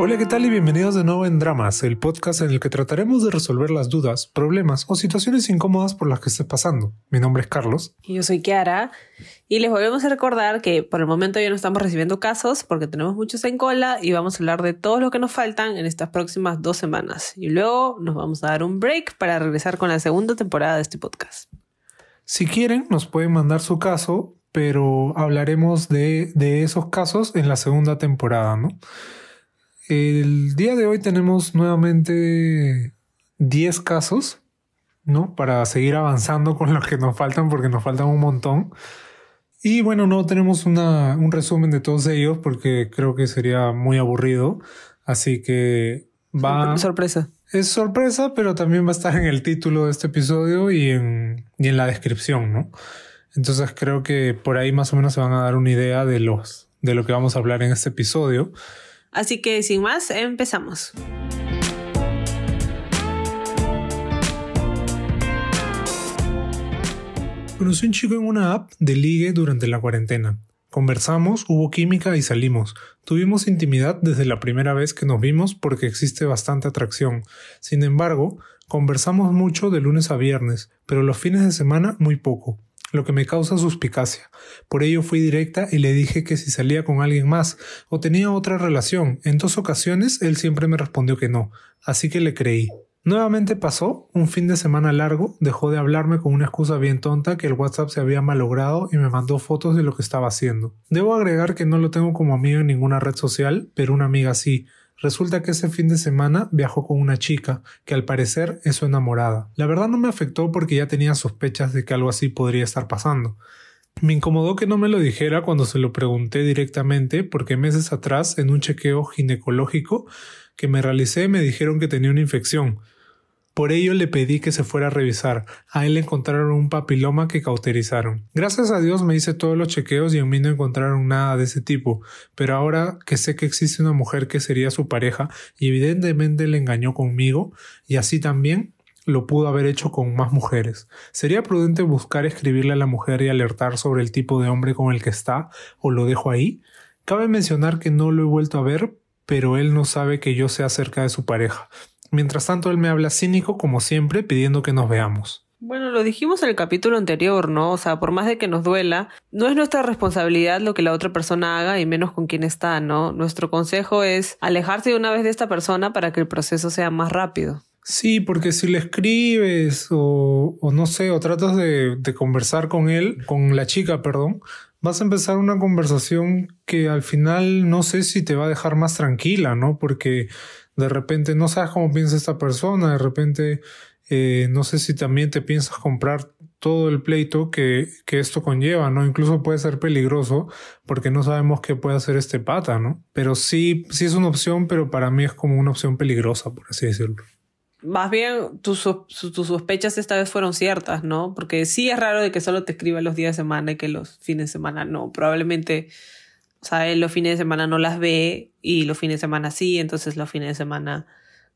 Hola, ¿qué tal y bienvenidos de nuevo en Dramas, el podcast en el que trataremos de resolver las dudas, problemas o situaciones incómodas por las que estés pasando. Mi nombre es Carlos. Y yo soy Kiara. Y les volvemos a recordar que por el momento ya no estamos recibiendo casos porque tenemos muchos en cola y vamos a hablar de todo lo que nos faltan en estas próximas dos semanas. Y luego nos vamos a dar un break para regresar con la segunda temporada de este podcast. Si quieren, nos pueden mandar su caso, pero hablaremos de, de esos casos en la segunda temporada, ¿no? El día de hoy tenemos nuevamente 10 casos, ¿no? Para seguir avanzando con los que nos faltan, porque nos faltan un montón. Y bueno, no tenemos una, un resumen de todos ellos porque creo que sería muy aburrido. Así que va. Sorpresa. Es sorpresa, pero también va a estar en el título de este episodio y en, y en la descripción, ¿no? Entonces creo que por ahí más o menos se van a dar una idea de los de lo que vamos a hablar en este episodio. Así que sin más, empezamos. Conocí un chico en una app de ligue durante la cuarentena. Conversamos, hubo química y salimos. Tuvimos intimidad desde la primera vez que nos vimos porque existe bastante atracción. Sin embargo, conversamos mucho de lunes a viernes, pero los fines de semana muy poco lo que me causa suspicacia. Por ello fui directa y le dije que si salía con alguien más o tenía otra relación. En dos ocasiones él siempre me respondió que no, así que le creí. Nuevamente pasó, un fin de semana largo, dejó de hablarme con una excusa bien tonta que el WhatsApp se había malogrado y me mandó fotos de lo que estaba haciendo. Debo agregar que no lo tengo como amigo en ninguna red social, pero una amiga sí, Resulta que ese fin de semana viajó con una chica, que al parecer es su enamorada. La verdad no me afectó porque ya tenía sospechas de que algo así podría estar pasando. Me incomodó que no me lo dijera cuando se lo pregunté directamente porque meses atrás en un chequeo ginecológico que me realicé me dijeron que tenía una infección, por ello le pedí que se fuera a revisar. A él le encontraron un papiloma que cauterizaron. Gracias a Dios me hice todos los chequeos y en mí no encontraron nada de ese tipo. Pero ahora que sé que existe una mujer que sería su pareja y evidentemente le engañó conmigo y así también lo pudo haber hecho con más mujeres. ¿Sería prudente buscar escribirle a la mujer y alertar sobre el tipo de hombre con el que está o lo dejo ahí? Cabe mencionar que no lo he vuelto a ver, pero él no sabe que yo sé acerca de su pareja. Mientras tanto, él me habla cínico, como siempre, pidiendo que nos veamos. Bueno, lo dijimos en el capítulo anterior, ¿no? O sea, por más de que nos duela, no es nuestra responsabilidad lo que la otra persona haga y menos con quien está, ¿no? Nuestro consejo es alejarse de una vez de esta persona para que el proceso sea más rápido. Sí, porque si le escribes o, o no sé, o tratas de, de conversar con él, con la chica, perdón, vas a empezar una conversación que al final no sé si te va a dejar más tranquila, ¿no? Porque de repente no sabes cómo piensa esta persona, de repente eh, no sé si también te piensas comprar todo el pleito que, que, esto conlleva, ¿no? Incluso puede ser peligroso porque no sabemos qué puede hacer este pata, ¿no? Pero sí, sí es una opción, pero para mí es como una opción peligrosa, por así decirlo. Más bien, tus, tus sospechas esta vez fueron ciertas, ¿no? Porque sí es raro de que solo te escriba los días de semana y que los fines de semana no. Probablemente o sea, los fines de semana no las ve y los fines de semana sí, entonces los fines de semana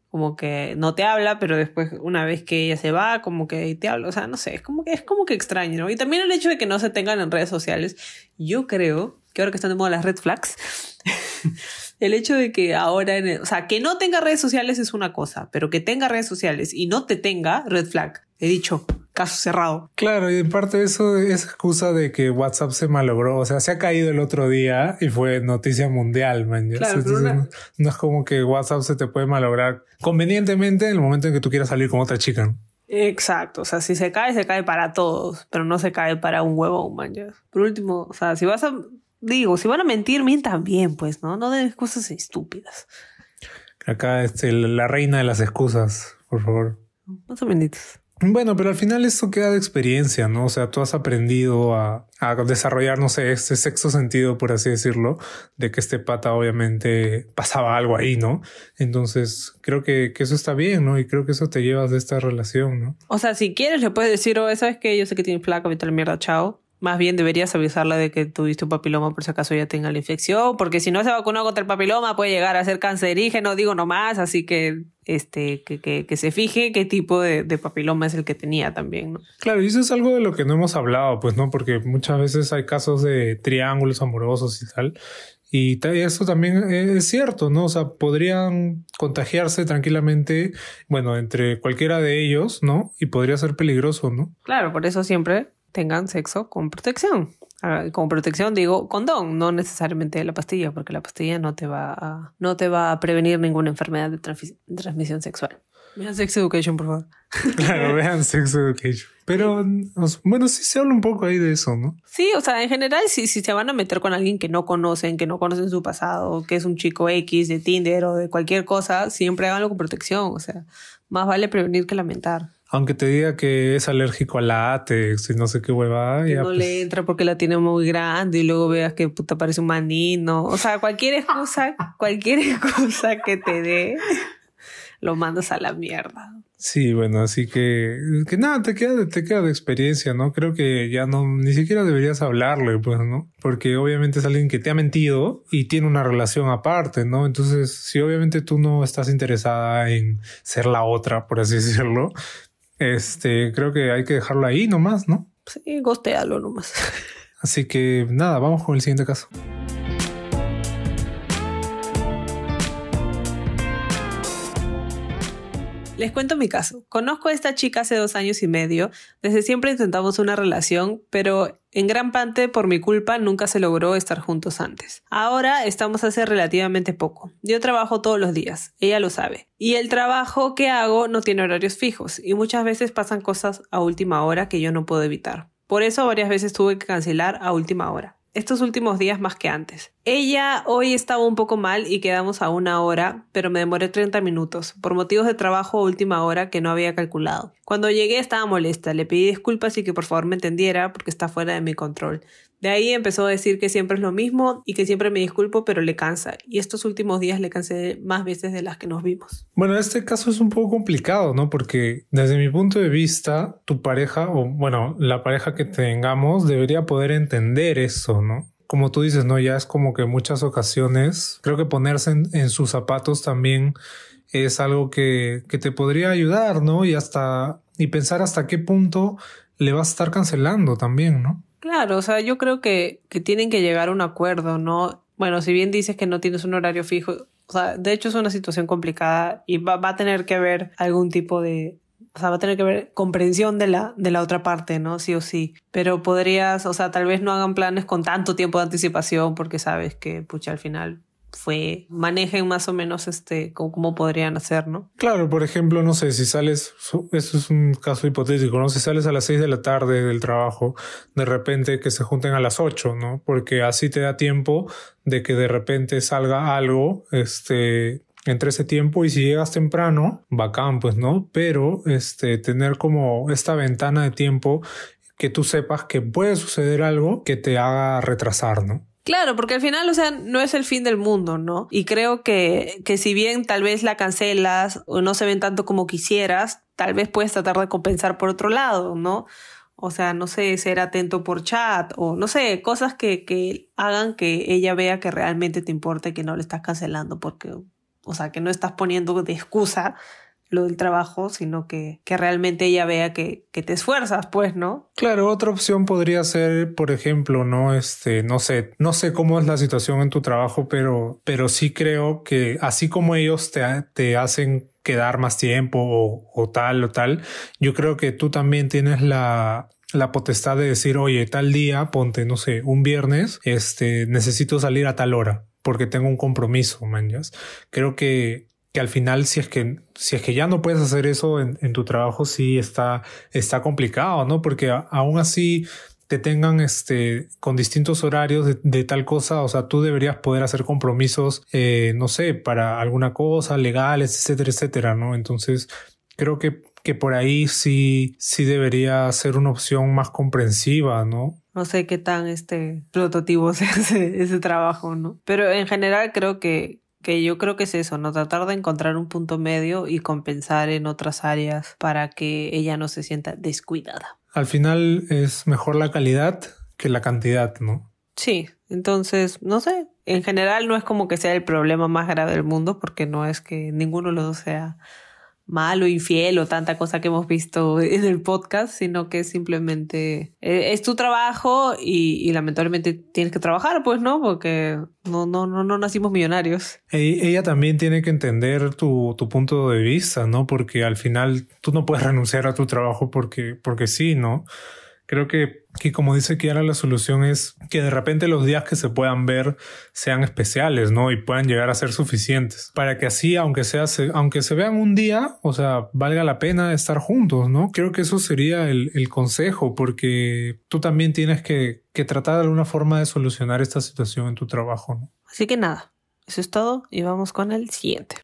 como que no te habla, pero después una vez que ella se va, como que te habla, o sea, no sé, es como que es como que extraño, ¿no? Y también el hecho de que no se tengan en redes sociales, yo creo que ahora que están de moda las red flags, el hecho de que ahora, en o sea, que no tenga redes sociales es una cosa, pero que tenga redes sociales y no te tenga, red flag. He dicho, caso cerrado. Claro, y en parte eso es excusa de que WhatsApp se malogró. O sea, se ha caído el otro día y fue noticia mundial, man. Claro, no, es como que WhatsApp se te puede malograr convenientemente en el momento en que tú quieras salir con otra chica. Exacto, o sea, si se cae, se cae para todos, pero no se cae para un huevo man. Por último, o sea, si vas a, digo, si van a mentir, mientan bien, pues, ¿no? No den excusas estúpidas. Acá, este, la reina de las excusas, por favor. No son benditos. Bueno, pero al final esto queda de experiencia, ¿no? O sea, tú has aprendido a, desarrollar, no sé, este sexto sentido, por así decirlo, de que este pata obviamente pasaba algo ahí, ¿no? Entonces, creo que, eso está bien, ¿no? Y creo que eso te llevas de esta relación, ¿no? O sea, si quieres, le puedes decir, oh, ¿sabes que Yo sé que tiene flaca, vete la mierda, chao. Más bien deberías avisarle de que tuviste un papiloma por si acaso ya tenga la infección, porque si no se vacunó contra el papiloma puede llegar a ser cancerígeno, digo nomás, así que este, que, que, que se fije qué tipo de, de, papiloma es el que tenía también, ¿no? Claro, y eso es algo de lo que no hemos hablado, pues, ¿no? Porque muchas veces hay casos de triángulos amorosos y tal, Y eso también es cierto, ¿no? O sea, podrían contagiarse tranquilamente, bueno, entre cualquiera de ellos, ¿no? Y podría ser peligroso, ¿no? Claro, por eso siempre tengan sexo con protección. Ah, con protección digo condón, no necesariamente la pastilla, porque la pastilla no te va a, no te va a prevenir ninguna enfermedad de transmisión sexual. Vean Sex Education, por favor. Claro, vean Sex Education. Pero, bueno, sí se habla un poco ahí de eso, ¿no? Sí, o sea, en general, si, si se van a meter con alguien que no conocen, que no conocen su pasado, que es un chico X de Tinder o de cualquier cosa, siempre háganlo con protección. O sea, más vale prevenir que lamentar. Aunque te diga que es alérgico a látex y no sé qué huevada. no le pues entra porque la tiene muy grande y luego veas que puta parece un manino. O sea, cualquier excusa, cualquier excusa que te dé lo mandas a la mierda. Sí, bueno, así que, que nada, te queda, te queda de experiencia, ¿no? Creo que ya no, ni siquiera deberías hablarle, pues, ¿no? Porque obviamente es alguien que te ha mentido y tiene una relación aparte, ¿no? Entonces, si obviamente tú no estás interesada en ser la otra, por así decirlo, este, creo que hay que dejarlo ahí nomás, ¿no? Sí, gostealo nomás. Así que nada, vamos con el siguiente caso. Les cuento mi caso. Conozco a esta chica hace dos años y medio. Desde siempre intentamos una relación, pero en gran parte por mi culpa nunca se logró estar juntos antes. Ahora estamos hace relativamente poco. Yo trabajo todos los días, ella lo sabe. Y el trabajo que hago no tiene horarios fijos y muchas veces pasan cosas a última hora que yo no puedo evitar. Por eso varias veces tuve que cancelar a última hora estos últimos días más que antes. Ella hoy estaba un poco mal y quedamos a una hora, pero me demoré 30 minutos, por motivos de trabajo a última hora que no había calculado. Cuando llegué estaba molesta, le pedí disculpas y que por favor me entendiera porque está fuera de mi control. De ahí empezó a decir que siempre es lo mismo y que siempre me disculpo, pero le cansa. Y estos últimos días le cansé más veces de las que nos vimos. Bueno, este caso es un poco complicado, ¿no? Porque desde mi punto de vista, tu pareja, o bueno, la pareja que tengamos, debería poder entender eso, ¿no? Como tú dices, ¿no? Ya es como que muchas ocasiones, creo que ponerse en, sus zapatos también es algo que, que te podría ayudar, ¿no? Y hasta, y pensar hasta qué punto le vas a estar cancelando también, ¿no? Claro, o sea, yo creo que, que tienen que llegar a un acuerdo, ¿no? Bueno, si bien dices que no tienes un horario fijo, o sea, de hecho es una situación complicada y va, a tener que haber algún tipo de, o sea, va a tener que haber comprensión de la, de la otra parte, ¿no? Sí o sí. Pero podrías, o sea, tal vez no hagan planes con tanto tiempo de anticipación porque sabes que, pucha, al final fue, manejen más o menos este, cómo, podrían hacer, ¿no? Claro, por ejemplo, no sé, si sales, eso es un caso hipotético, ¿no? Si sales a las 6 de la tarde del trabajo, de repente que se junten a las 8, ¿no? Porque así te da tiempo de que de repente salga algo, este, entre ese tiempo y si llegas temprano, bacán, pues, ¿no? Pero, este, tener como esta ventana de tiempo que tú sepas que puede suceder algo que te haga retrasar, ¿no? Claro, porque al final, o sea, no es el fin del mundo, ¿no? Y creo que, que si bien tal vez la cancelas o no se ven tanto como quisieras, tal vez puedes tratar de compensar por otro lado, ¿no? O sea, no sé, ser atento por chat o no sé, cosas que, que hagan que ella vea que realmente te importa y que no le estás cancelando porque, o sea, que no estás poniendo de excusa lo del trabajo, sino que, que realmente ella vea que, que, te esfuerzas, pues, ¿no? Claro, otra opción podría ser, por ejemplo, no, este, no sé, no sé cómo es la situación en tu trabajo, pero, pero sí creo que así como ellos te, te hacen quedar más tiempo o, o tal o tal, yo creo que tú también tienes la, la potestad de decir, oye, tal día, ponte, no sé, un viernes, este, necesito salir a tal hora porque tengo un compromiso, man. Creo que que al final si es que si es que ya no puedes hacer eso en, tu trabajo sí está está complicado no porque aún así te tengan este con distintos horarios de, tal cosa o sea tú deberías poder hacer compromisos eh, no sé para alguna cosa legales etcétera etcétera no entonces creo que que por ahí sí sí debería ser una opción más comprensiva no no sé qué tan este prototipo ese, ese trabajo, ¿no? Pero en general creo que, que yo creo que es eso, no tratar de encontrar un punto medio y compensar en otras áreas para que ella no se sienta descuidada. Al final es mejor la calidad que la cantidad, ¿no? Sí, entonces, no sé, en general no es como que sea el problema más grave del mundo porque no es que ninguno de los dos sea malo, infiel o tanta cosa que hemos visto en el podcast, sino que simplemente eh, es tu trabajo y, lamentablemente tienes que trabajar, pues, ¿no? Porque no, no, no, no nacimos millonarios. Ella también tiene que entender tu, tu, punto de vista, ¿no? Porque al final tú no puedes renunciar a tu trabajo porque, porque sí, ¿no? Creo que, que como dice Kiara, la solución es que de repente los días que se puedan ver sean especiales, ¿no? Y puedan llegar a ser suficientes. Para que así, aunque, sea, se, aunque se vean un día, o sea, valga la pena estar juntos, ¿no? Creo que eso sería el, el consejo, porque tú también tienes que, que tratar de alguna forma de solucionar esta situación en tu trabajo, ¿no? Así que nada, eso es todo y vamos con el siguiente.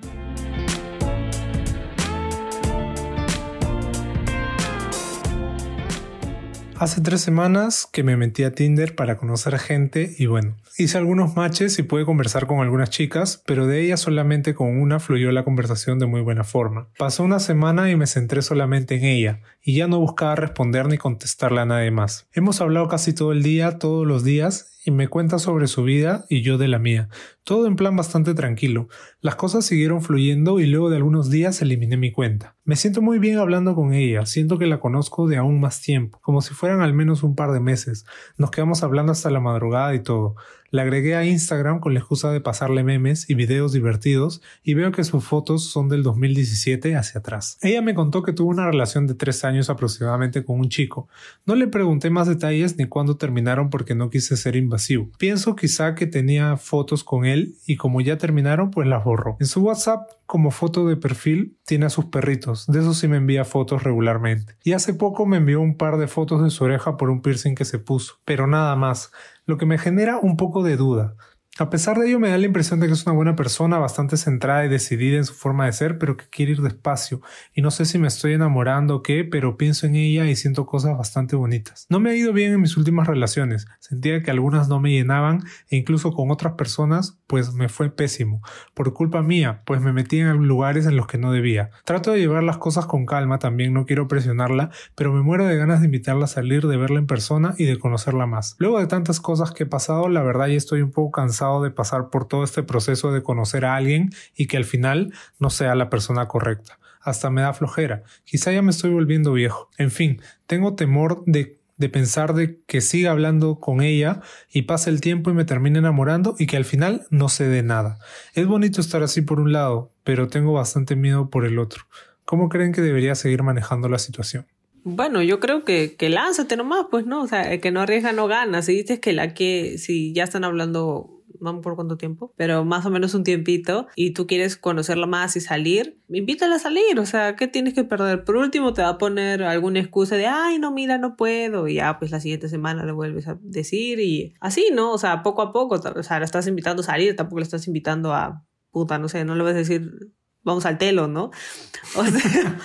Hace tres semanas que me metí a Tinder para conocer gente y bueno, hice algunos matches y pude conversar con algunas chicas, pero de ellas solamente con una fluyó la conversación de muy buena forma. Pasó una semana y me centré solamente en ella, y ya no buscaba responder ni contestarle a nadie más. Hemos hablado casi todo el día, todos los días, y me cuenta sobre su vida y yo de la mía. Todo en plan bastante tranquilo. Las cosas siguieron fluyendo y luego de algunos días eliminé mi cuenta. Me siento muy bien hablando con ella, siento que la conozco de aún más tiempo, como si fueran al menos un par de meses. Nos quedamos hablando hasta la madrugada y todo. La agregué a Instagram con la excusa de pasarle memes y videos divertidos y veo que sus fotos son del 2017 hacia atrás. Ella me contó que tuvo una relación de tres años aproximadamente con un chico. No le pregunté más detalles ni cuándo terminaron porque no quise ser invasivo. Pienso quizá que tenía fotos con él y como ya terminaron pues las borró. En su WhatsApp como foto de perfil tiene a sus perritos, de eso sí me envía fotos regularmente. Y hace poco me envió un par de fotos de su oreja por un piercing que se puso, pero nada más lo que me genera un poco de duda. A pesar de ello me da la impresión de que es una buena persona, bastante centrada y decidida en su forma de ser, pero que quiere ir despacio. Y no sé si me estoy enamorando o qué, pero pienso en ella y siento cosas bastante bonitas. No me ha ido bien en mis últimas relaciones. Sentía que algunas no me llenaban e incluso con otras personas, pues me fue pésimo. Por culpa mía, pues me metí en lugares en los que no debía. Trato de llevar las cosas con calma, también no quiero presionarla, pero me muero de ganas de invitarla a salir, de verla en persona y de conocerla más. Luego de tantas cosas que he pasado, la verdad ya estoy un poco cansado de pasar por todo este proceso de conocer a alguien y que al final no sea la persona correcta. Hasta me da flojera. Quizá ya me estoy volviendo viejo. En fin, tengo temor de, de pensar de que siga hablando con ella y pase el tiempo y me termine enamorando y que al final no se dé nada. Es bonito estar así por un lado, pero tengo bastante miedo por el otro. ¿Cómo creen que debería seguir manejando la situación? Bueno, yo creo que, que lánzate nomás, pues, ¿no? O sea, que no arriesga no gana. Si dices que la que, si ya están hablando no por cuánto tiempo, pero más o menos un tiempito y tú quieres conocerla más y salir, invítala a salir, o sea, ¿qué tienes que perder? Por último te va a poner alguna excusa de, ay, no, mira, no puedo, y ya pues la siguiente semana le vuelves a decir y así, ¿no? O sea, poco a poco, o sea, la estás invitando a salir, tampoco la estás invitando a, puta, no sé, no le vas a decir, vamos al telo, ¿no? O sea...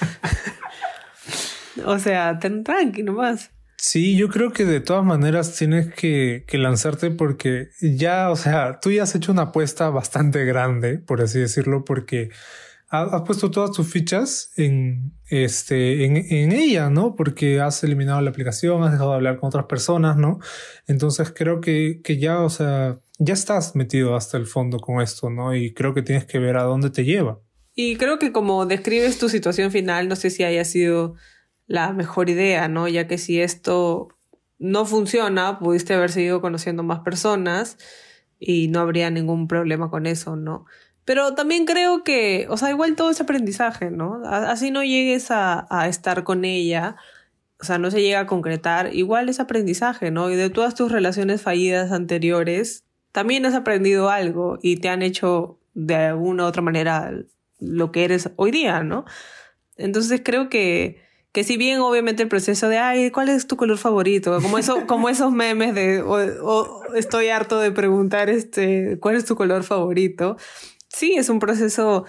o sea, ten tranqui nomás. Sí, yo creo que de todas maneras tienes que, lanzarte porque ya, o sea, tú ya has hecho una apuesta bastante grande, por así decirlo, porque has, puesto todas tus fichas en, este, en, en, ella, ¿no? Porque has eliminado la aplicación, has dejado de hablar con otras personas, ¿no? Entonces creo que, que ya, o sea, ya estás metido hasta el fondo con esto, ¿no? Y creo que tienes que ver a dónde te lleva. Y creo que como describes tu situación final, no sé si haya sido la mejor idea, ¿no? Ya que si esto no funciona, pudiste haber seguido conociendo más personas y no habría ningún problema con eso, ¿no? Pero también creo que, o sea, igual todo es aprendizaje, ¿no? Así no llegues a, a estar con ella, o sea, no se llega a concretar, igual es aprendizaje, ¿no? Y de todas tus relaciones fallidas anteriores, también has aprendido algo y te han hecho de alguna u otra manera lo que eres hoy día, ¿no? Entonces creo que que si bien obviamente el proceso de, ay, ¿cuál es tu color favorito? Como, eso, como esos memes de, o, estoy harto de preguntar, este, ¿cuál es tu color favorito? Sí, es un proceso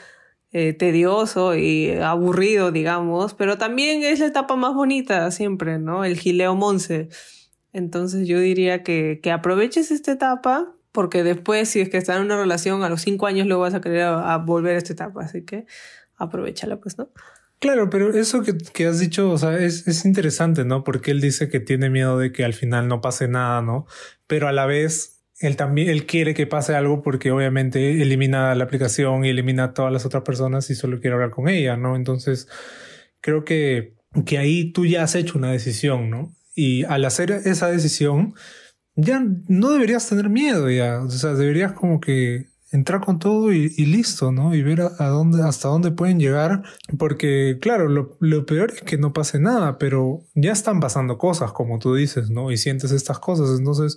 eh, tedioso y aburrido, digamos, pero también es la etapa más bonita siempre, ¿no? El gileo monse. Entonces yo diría que, que aproveches esta etapa, porque después, si es que estás en una relación, a los cinco años luego vas a querer a volver a esta etapa, así que aprovechala, pues, ¿no? Claro, pero eso que, has dicho, o sea, es, es, interesante, ¿no? Porque él dice que tiene miedo de que al final no pase nada, ¿no? Pero a la vez él también él quiere que pase algo porque obviamente elimina la aplicación y elimina a todas las otras personas y solo quiere hablar con ella, ¿no? Entonces, creo que, que ahí tú ya has hecho una decisión, ¿no? Y al hacer esa decisión, ya no deberías tener miedo, ya. O sea, deberías como que entrar con todo y, listo, ¿no? Y ver a, dónde, hasta dónde pueden llegar. Porque, claro, lo, lo, peor es que no pase nada, pero ya están pasando cosas, como tú dices, ¿no? Y sientes estas cosas. Entonces,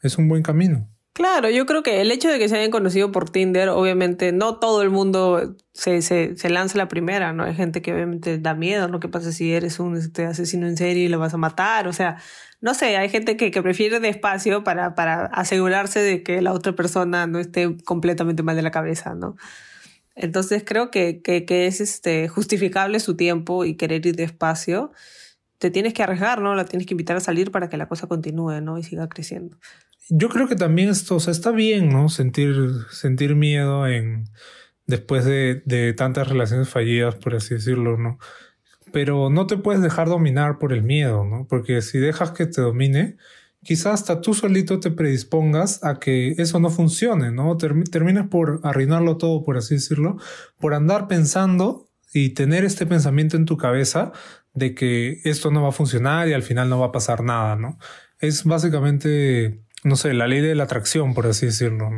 es un buen camino. Claro, yo creo que el hecho de que se hayan conocido por Tinder, obviamente no todo el mundo se, se, lanza la primera, ¿no? Hay gente que obviamente da miedo, ¿no? ¿Qué pasa si eres un este, asesino en serie y lo vas a matar? O sea, no sé, hay gente que, que prefiere despacio para, para asegurarse de que la otra persona no esté completamente mal de la cabeza, ¿no? Entonces creo que, que, que es este, justificable su tiempo y querer ir despacio. Te tienes que arriesgar, ¿no? La tienes que invitar a salir para que la cosa continúe, ¿no? Y siga creciendo yo creo que también esto, o sea, está bien, ¿no? Sentir, sentir miedo en después de, de tantas relaciones fallidas, por así decirlo, ¿no? Pero no te puedes dejar dominar por el miedo, ¿no? Porque si dejas que te domine, quizás hasta tú solito te predispongas a que eso no funcione, ¿no? termines por arruinarlo todo, por así decirlo, por andar pensando y tener este pensamiento en tu cabeza de que esto no va a funcionar y al final no va a pasar nada, ¿no? Es básicamente no sé, la ley de la atracción, por así decirlo.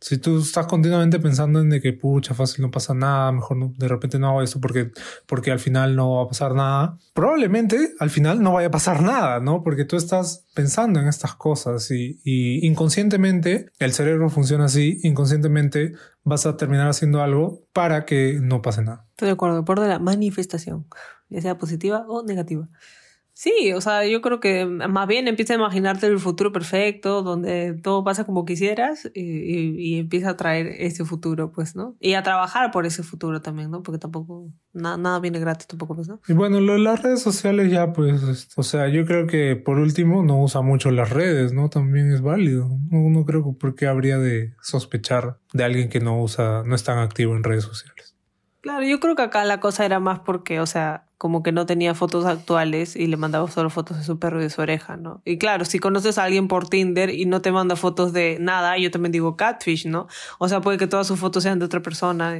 Si tú estás continuamente pensando en de que pucha, fácil no pasa nada, mejor no, de repente no hago esto porque, porque al final no va a pasar nada, probablemente al final no vaya a pasar nada, ¿no? Porque tú estás pensando en estas cosas y, y inconscientemente el cerebro funciona así, inconscientemente vas a terminar haciendo algo para que no pase nada. Estoy de acuerdo, por de la manifestación, ya sea positiva o negativa. Sí, o sea, yo creo que más bien empieza a imaginarte el futuro perfecto, donde todo pasa como quisieras y, empieza a traer ese futuro, pues, ¿no? Y a trabajar por ese futuro también, ¿no? Porque tampoco, nada viene gratis tampoco, pues, ¿no? Y bueno, lo las redes sociales ya, pues, o sea, yo creo que por último no usa mucho las redes, ¿no? También es válido. No, no creo por qué habría de sospechar de alguien que no usa, no es tan activo en redes sociales. Claro, yo creo que acá la cosa era más porque, o sea, como que no tenía fotos actuales y le mandaba solo fotos de su perro y de su oreja, ¿no? Y claro, si conoces a alguien por Tinder y no te manda fotos de nada, yo también digo catfish, ¿no? O sea, puede que todas sus fotos sean de otra persona,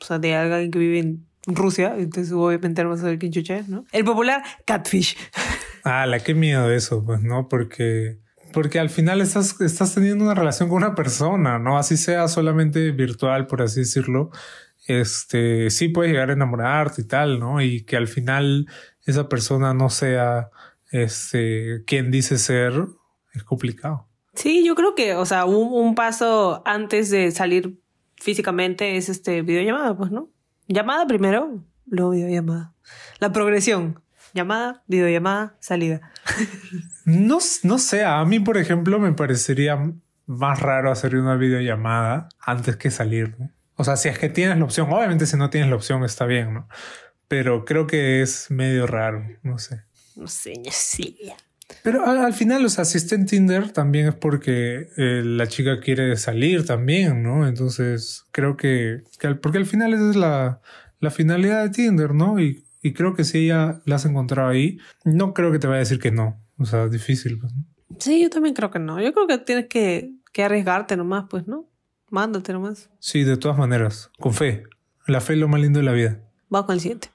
o sea, de alguien que vive en Rusia, entonces obviamente no vas a saber quién ¿no? El popular catfish. Ah, la qué miedo eso, pues, ¿no? Porque porque al final estás, estás teniendo una relación con una persona, ¿no? Así sea solamente virtual, por así decirlo este, sí puedes llegar a enamorarte y tal, ¿no? Y que al final esa persona no sea, este, quien dice ser, es complicado. Sí, yo creo que, o sea, un, un paso antes de salir físicamente es este videollamada, pues, ¿no? Llamada primero, luego videollamada. La progresión. Llamada, videollamada, salida. no, no sé, a mí, por ejemplo, me parecería más raro hacer una videollamada antes que salir, ¿no? O sea, si es que tienes la opción, obviamente si no tienes la opción está bien, ¿no? Pero creo que es medio raro, no sé. No sé, sí. Pero al, final, o sea, si está en Tinder también es porque eh, la chica quiere salir también, ¿no? Entonces creo que, porque al final esa es la, la finalidad de Tinder, ¿no? Y, y, creo que si ella la has encontrado ahí, no creo que te vaya a decir que no. O sea, difícil. Pues, Sí, yo también creo que no. Yo creo que tienes que, que arriesgarte nomás, pues, ¿no? Mándate nomás. Sí, de todas maneras. Con fe. La fe es lo más lindo de la vida. Va con el siguiente.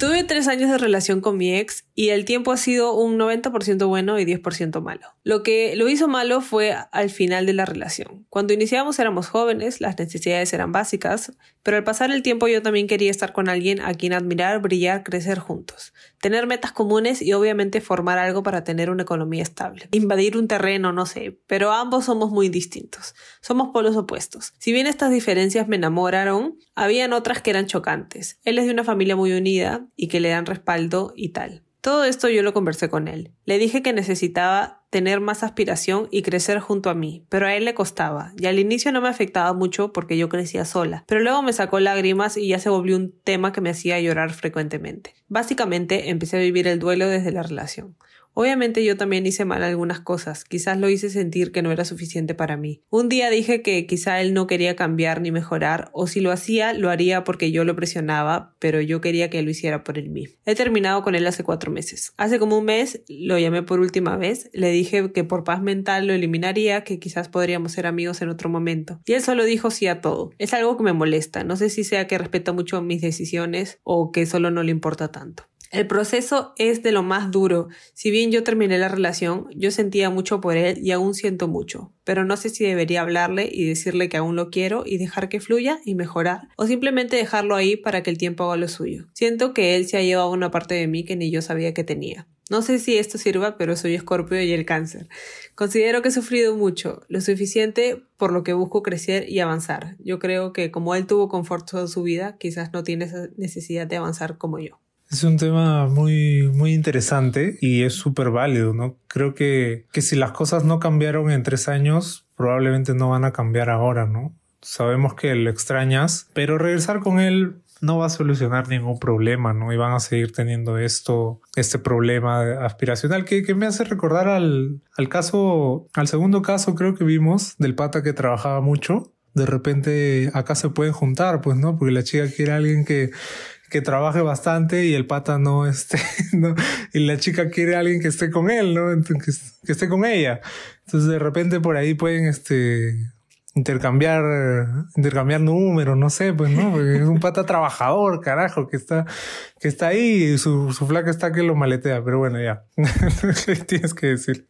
Tuve tres años de relación con mi ex y el tiempo ha sido un 90% bueno y 10% malo. Lo que lo hizo malo fue al final de la relación. Cuando iniciamos éramos jóvenes, las necesidades eran básicas, pero al pasar el tiempo yo también quería estar con alguien a quien admirar, brillar, crecer juntos, tener metas comunes y obviamente formar algo para tener una economía estable. Invadir un terreno, no sé, pero ambos somos muy distintos. Somos polos opuestos. Si bien estas diferencias me enamoraron, habían otras que eran chocantes. Él es de una familia muy unida y que le dan respaldo y tal. Todo esto yo lo conversé con él. Le dije que necesitaba tener más aspiración y crecer junto a mí, pero a él le costaba, y al inicio no me afectaba mucho porque yo crecía sola, pero luego me sacó lágrimas y ya se volvió un tema que me hacía llorar frecuentemente. Básicamente empecé a vivir el duelo desde la relación. Obviamente yo también hice mal algunas cosas, quizás lo hice sentir que no era suficiente para mí. Un día dije que quizá él no quería cambiar ni mejorar, o si lo hacía, lo haría porque yo lo presionaba, pero yo quería que lo hiciera por él mismo. He terminado con él hace cuatro meses. Hace como un mes lo llamé por última vez, le dije que por paz mental lo eliminaría, que quizás podríamos ser amigos en otro momento. Y él solo dijo sí a todo. Es algo que me molesta, no sé si sea que respeta mucho mis decisiones o que solo no le importa tanto. El proceso es de lo más duro. Si bien yo terminé la relación, yo sentía mucho por él y aún siento mucho, pero no sé si debería hablarle y decirle que aún lo quiero y dejar que fluya y mejorar, o simplemente dejarlo ahí para que el tiempo haga lo suyo. Siento que él se ha llevado una parte de mí que ni yo sabía que tenía. No sé si esto sirva, pero soy escorpio y el cáncer. Considero que he sufrido mucho, lo suficiente por lo que busco crecer y avanzar. Yo creo que como él tuvo confort toda su vida, quizás no tiene esa necesidad de avanzar como yo. Es un tema muy, muy interesante y es súper válido, ¿no? Creo que, que si las cosas no cambiaron en tres años, probablemente no van a cambiar ahora, ¿no? Sabemos que lo extrañas, pero regresar con él no va a solucionar ningún problema, ¿no? Y van a seguir teniendo esto, este problema aspiracional que, que me hace recordar al, al caso, al segundo caso creo que vimos del pata que trabajaba mucho. De repente acá se pueden juntar, pues, ¿no? Porque la chica quiere a alguien que, que trabaje bastante y el pata no esté, ¿no? Y la chica quiere alguien que esté con él, ¿no? Que, esté con ella. Entonces de repente por ahí pueden, este, intercambiar, intercambiar números, no sé, pues, ¿no? Es un pata trabajador, carajo, que está, que está ahí y su, su flaca está que lo maletea, pero bueno, ya. Tienes que decir.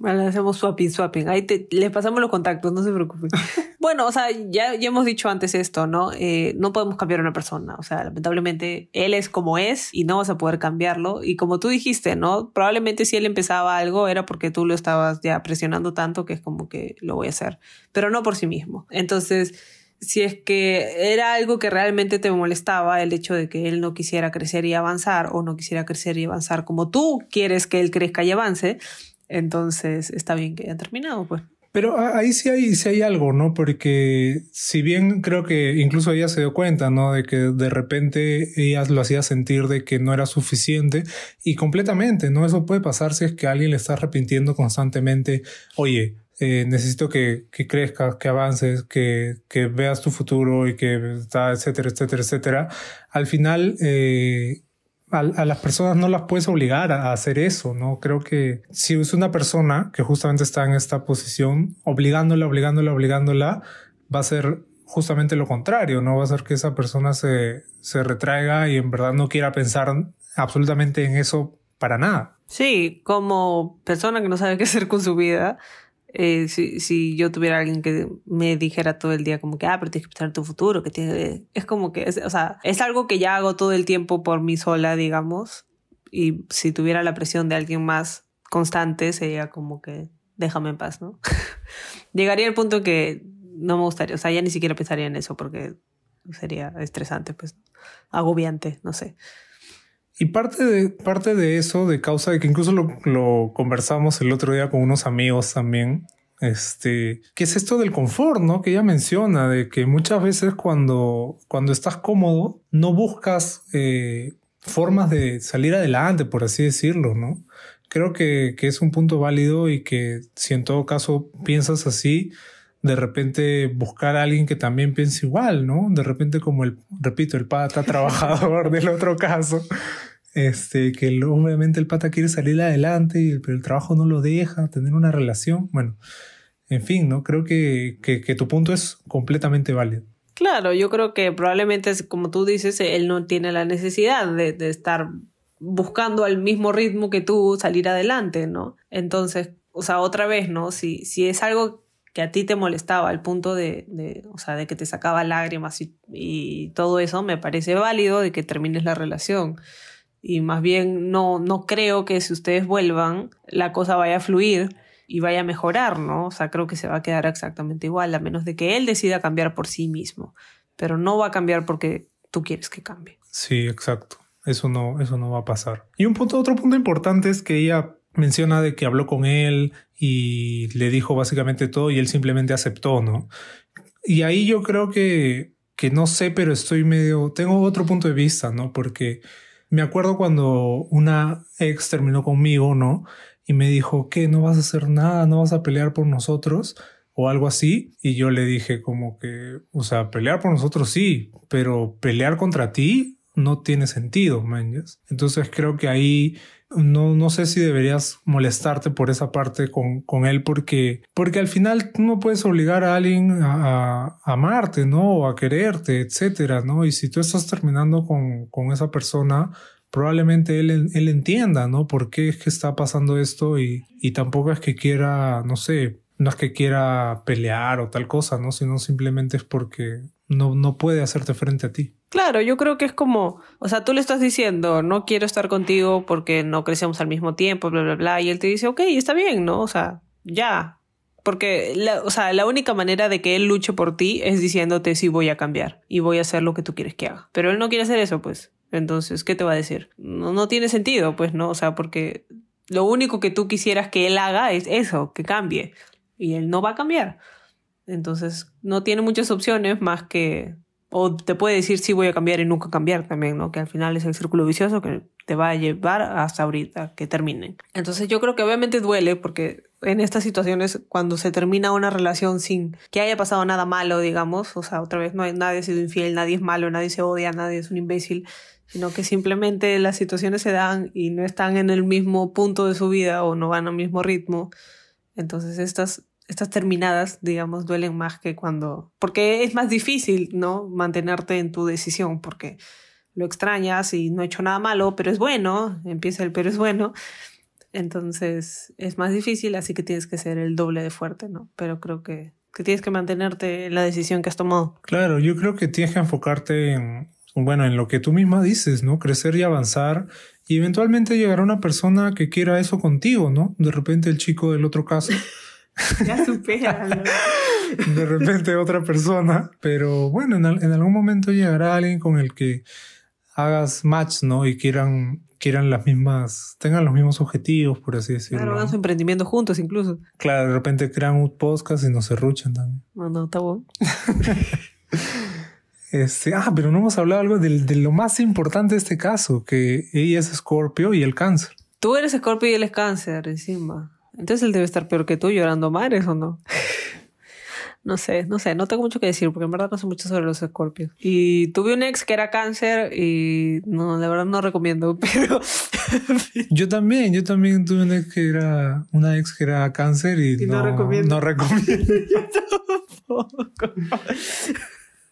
Vale, hacemos swapping, swapping. Ahí te, les pasamos los contactos, no se preocupen. bueno, o sea, ya, ya hemos dicho antes esto, ¿no? Eh, no podemos cambiar a una persona. O sea, lamentablemente él es como es y no vas a poder cambiarlo. Y como tú dijiste, ¿no? Probablemente si él empezaba algo era porque tú lo estabas ya presionando tanto que es como que lo voy a hacer, pero no por sí mismo. Entonces, si es que era algo que realmente te molestaba, el hecho de que él no quisiera crecer y avanzar o no quisiera crecer y avanzar como tú quieres que él crezca y avance, entonces está bien que hayan terminado, pues. Pero ahí sí hay, sí hay algo, ¿no? Porque si bien creo que incluso ella se dio cuenta, ¿no? De que de repente ella lo hacía sentir de que no era suficiente y completamente, ¿no? Eso puede pasar si es que alguien le está arrepintiendo constantemente, oye, eh, necesito que, que, crezcas, que avances, que, que, veas tu futuro y que, etcétera, etcétera, etcétera. Al final, eh, a, las personas no las puedes obligar a hacer eso, ¿no? Creo que si es una persona que justamente está en esta posición, obligándola, obligándola, obligándola, va a ser justamente lo contrario, ¿no? Va a ser que esa persona se, se retraiga y en verdad no quiera pensar absolutamente en eso para nada. Sí, como persona que no sabe qué hacer con su vida, eh, si, si, yo tuviera alguien que me dijera todo el día como que, ah, pero tienes que pensar en tu futuro, que tiene, es como que, es, o sea, es algo que ya hago todo el tiempo por mí sola, digamos, y si tuviera la presión de alguien más constante, sería como que, déjame en paz, ¿no? Llegaría al punto que no me gustaría, o sea, ya ni siquiera pensaría en eso porque sería estresante, pues, agobiante, no sé. Y parte de, parte de eso, de causa de que incluso lo, lo conversamos el otro día con unos amigos también, este, que es esto del confort, ¿no? Que ella menciona, de que muchas veces cuando, cuando estás cómodo, no buscas eh, formas de salir adelante, por así decirlo, ¿no? Creo que, que es un punto válido y que si en todo caso piensas así, de repente buscar a alguien que también piense igual, ¿no? De repente como el, repito, el pata trabajador del otro caso, este, que obviamente el pata quiere salir adelante, pero el trabajo no lo deja, tener una relación, bueno, en fin, ¿no? Creo que, que, que tu punto es completamente válido. Claro, yo creo que probablemente, como tú dices, él no tiene la necesidad de, de estar buscando al mismo ritmo que tú salir adelante, ¿no? Entonces, o sea, otra vez, ¿no? Si, si es algo que a ti te molestaba al punto de, de, o sea, de que te sacaba lágrimas y, todo eso, me parece válido de que termines la relación. Y más bien no, no creo que si ustedes vuelvan, la cosa vaya a fluir y vaya a mejorar, ¿no? O sea, creo que se va a quedar exactamente igual, a menos de que él decida cambiar por sí mismo. Pero no va a cambiar porque tú quieres que cambie. Sí, exacto. Eso no, eso no va a pasar. Y un punto, otro punto importante es que ella menciona de que habló con él y le dijo básicamente todo y él simplemente aceptó, ¿no? Y ahí yo creo que, que no sé, pero estoy medio, tengo otro punto de vista, ¿no? Porque Me acuerdo cuando una ex terminó conmigo, ¿no? Y me dijo, ¿qué? ¿No vas a hacer nada? ¿No vas a pelear por nosotros? O algo así. Y yo le dije como que, o sea, pelear por nosotros sí, pero pelear contra ti no tiene sentido, man. Entonces creo que ahí no, no sé si deberías molestarte por esa parte con, con él porque, porque al final tú no puedes obligar a alguien a, a amarte, ¿no? O a quererte, etcétera, ¿no? Y si tú estás terminando con, con esa persona, probablemente él, él entienda, ¿no? ¿Por qué es que está pasando esto? Y, y tampoco es que quiera, no sé, no es que quiera pelear o tal cosa, ¿no? Sino simplemente es porque no, no puede hacerte frente a ti. Claro, yo creo que es como, o sea, tú le estás diciendo, no quiero estar contigo porque no crecemos al mismo tiempo, bla, bla, bla, y él te dice, ok, está bien, ¿no? O sea, ya. Porque, la, o sea, la única manera de que él luche por ti es diciéndote, sí, voy a cambiar y voy a hacer lo que tú quieres que haga. Pero él no quiere hacer eso, pues. Entonces, ¿qué te va a decir? No, no tiene sentido, pues, ¿no? O sea, porque lo único que tú quisieras que él haga es eso, que cambie. Y él no va a cambiar. Entonces, no tiene muchas opciones más que... O te puede decir sí voy a cambiar y nunca cambiar también, ¿no? Que al final es el círculo vicioso que te va a llevar hasta ahorita que terminen. Entonces yo creo que obviamente duele porque en estas situaciones cuando se termina una relación sin que haya pasado nada malo, digamos, o sea, otra vez no hay, nadie ha sido infiel, nadie es malo, nadie se odia, nadie es un imbécil, sino que simplemente las situaciones se dan y no están en el mismo punto de su vida o no van al mismo ritmo. Entonces estas estas terminadas, digamos, duelen más que cuando... Porque es más difícil, ¿no? Mantenerte en tu decisión, porque lo extrañas y no he hecho nada malo, pero es bueno, empieza el pero es bueno. Entonces es más difícil, así que tienes que ser el doble de fuerte, ¿no? Pero creo que, que tienes que mantenerte en la decisión que has tomado. Claro, yo creo que tienes que enfocarte en, bueno, en lo que tú misma dices, ¿no? Crecer y avanzar y eventualmente llegará una persona que quiera eso contigo, ¿no? De repente el chico del otro caso Ya supéralo. de repente otra persona, pero bueno, en, en, algún momento llegará alguien con el que hagas match, ¿no? Y quieran, quieran las mismas, tengan los mismos objetivos, por así decirlo. Claro, hagan su emprendimiento juntos incluso. Claro, de repente crean un podcast y no se ruchan también. No, no, está bueno. Este, ah, pero no hemos hablado algo de, de, lo más importante de este caso, que ella es Escorpio y el cáncer. Tú eres Escorpio y él es cáncer encima. Entonces él debe estar peor que tú llorando mares o no. No sé, no sé, no tengo mucho que decir porque en verdad no sé mucho sobre los escorpios. Y tuve un ex que era cáncer y no, la verdad no recomiendo, pero... yo también, yo también tuve un ex que era, una ex que era cáncer y, y no, no, recomiendo. No recomiendo. yo tampoco.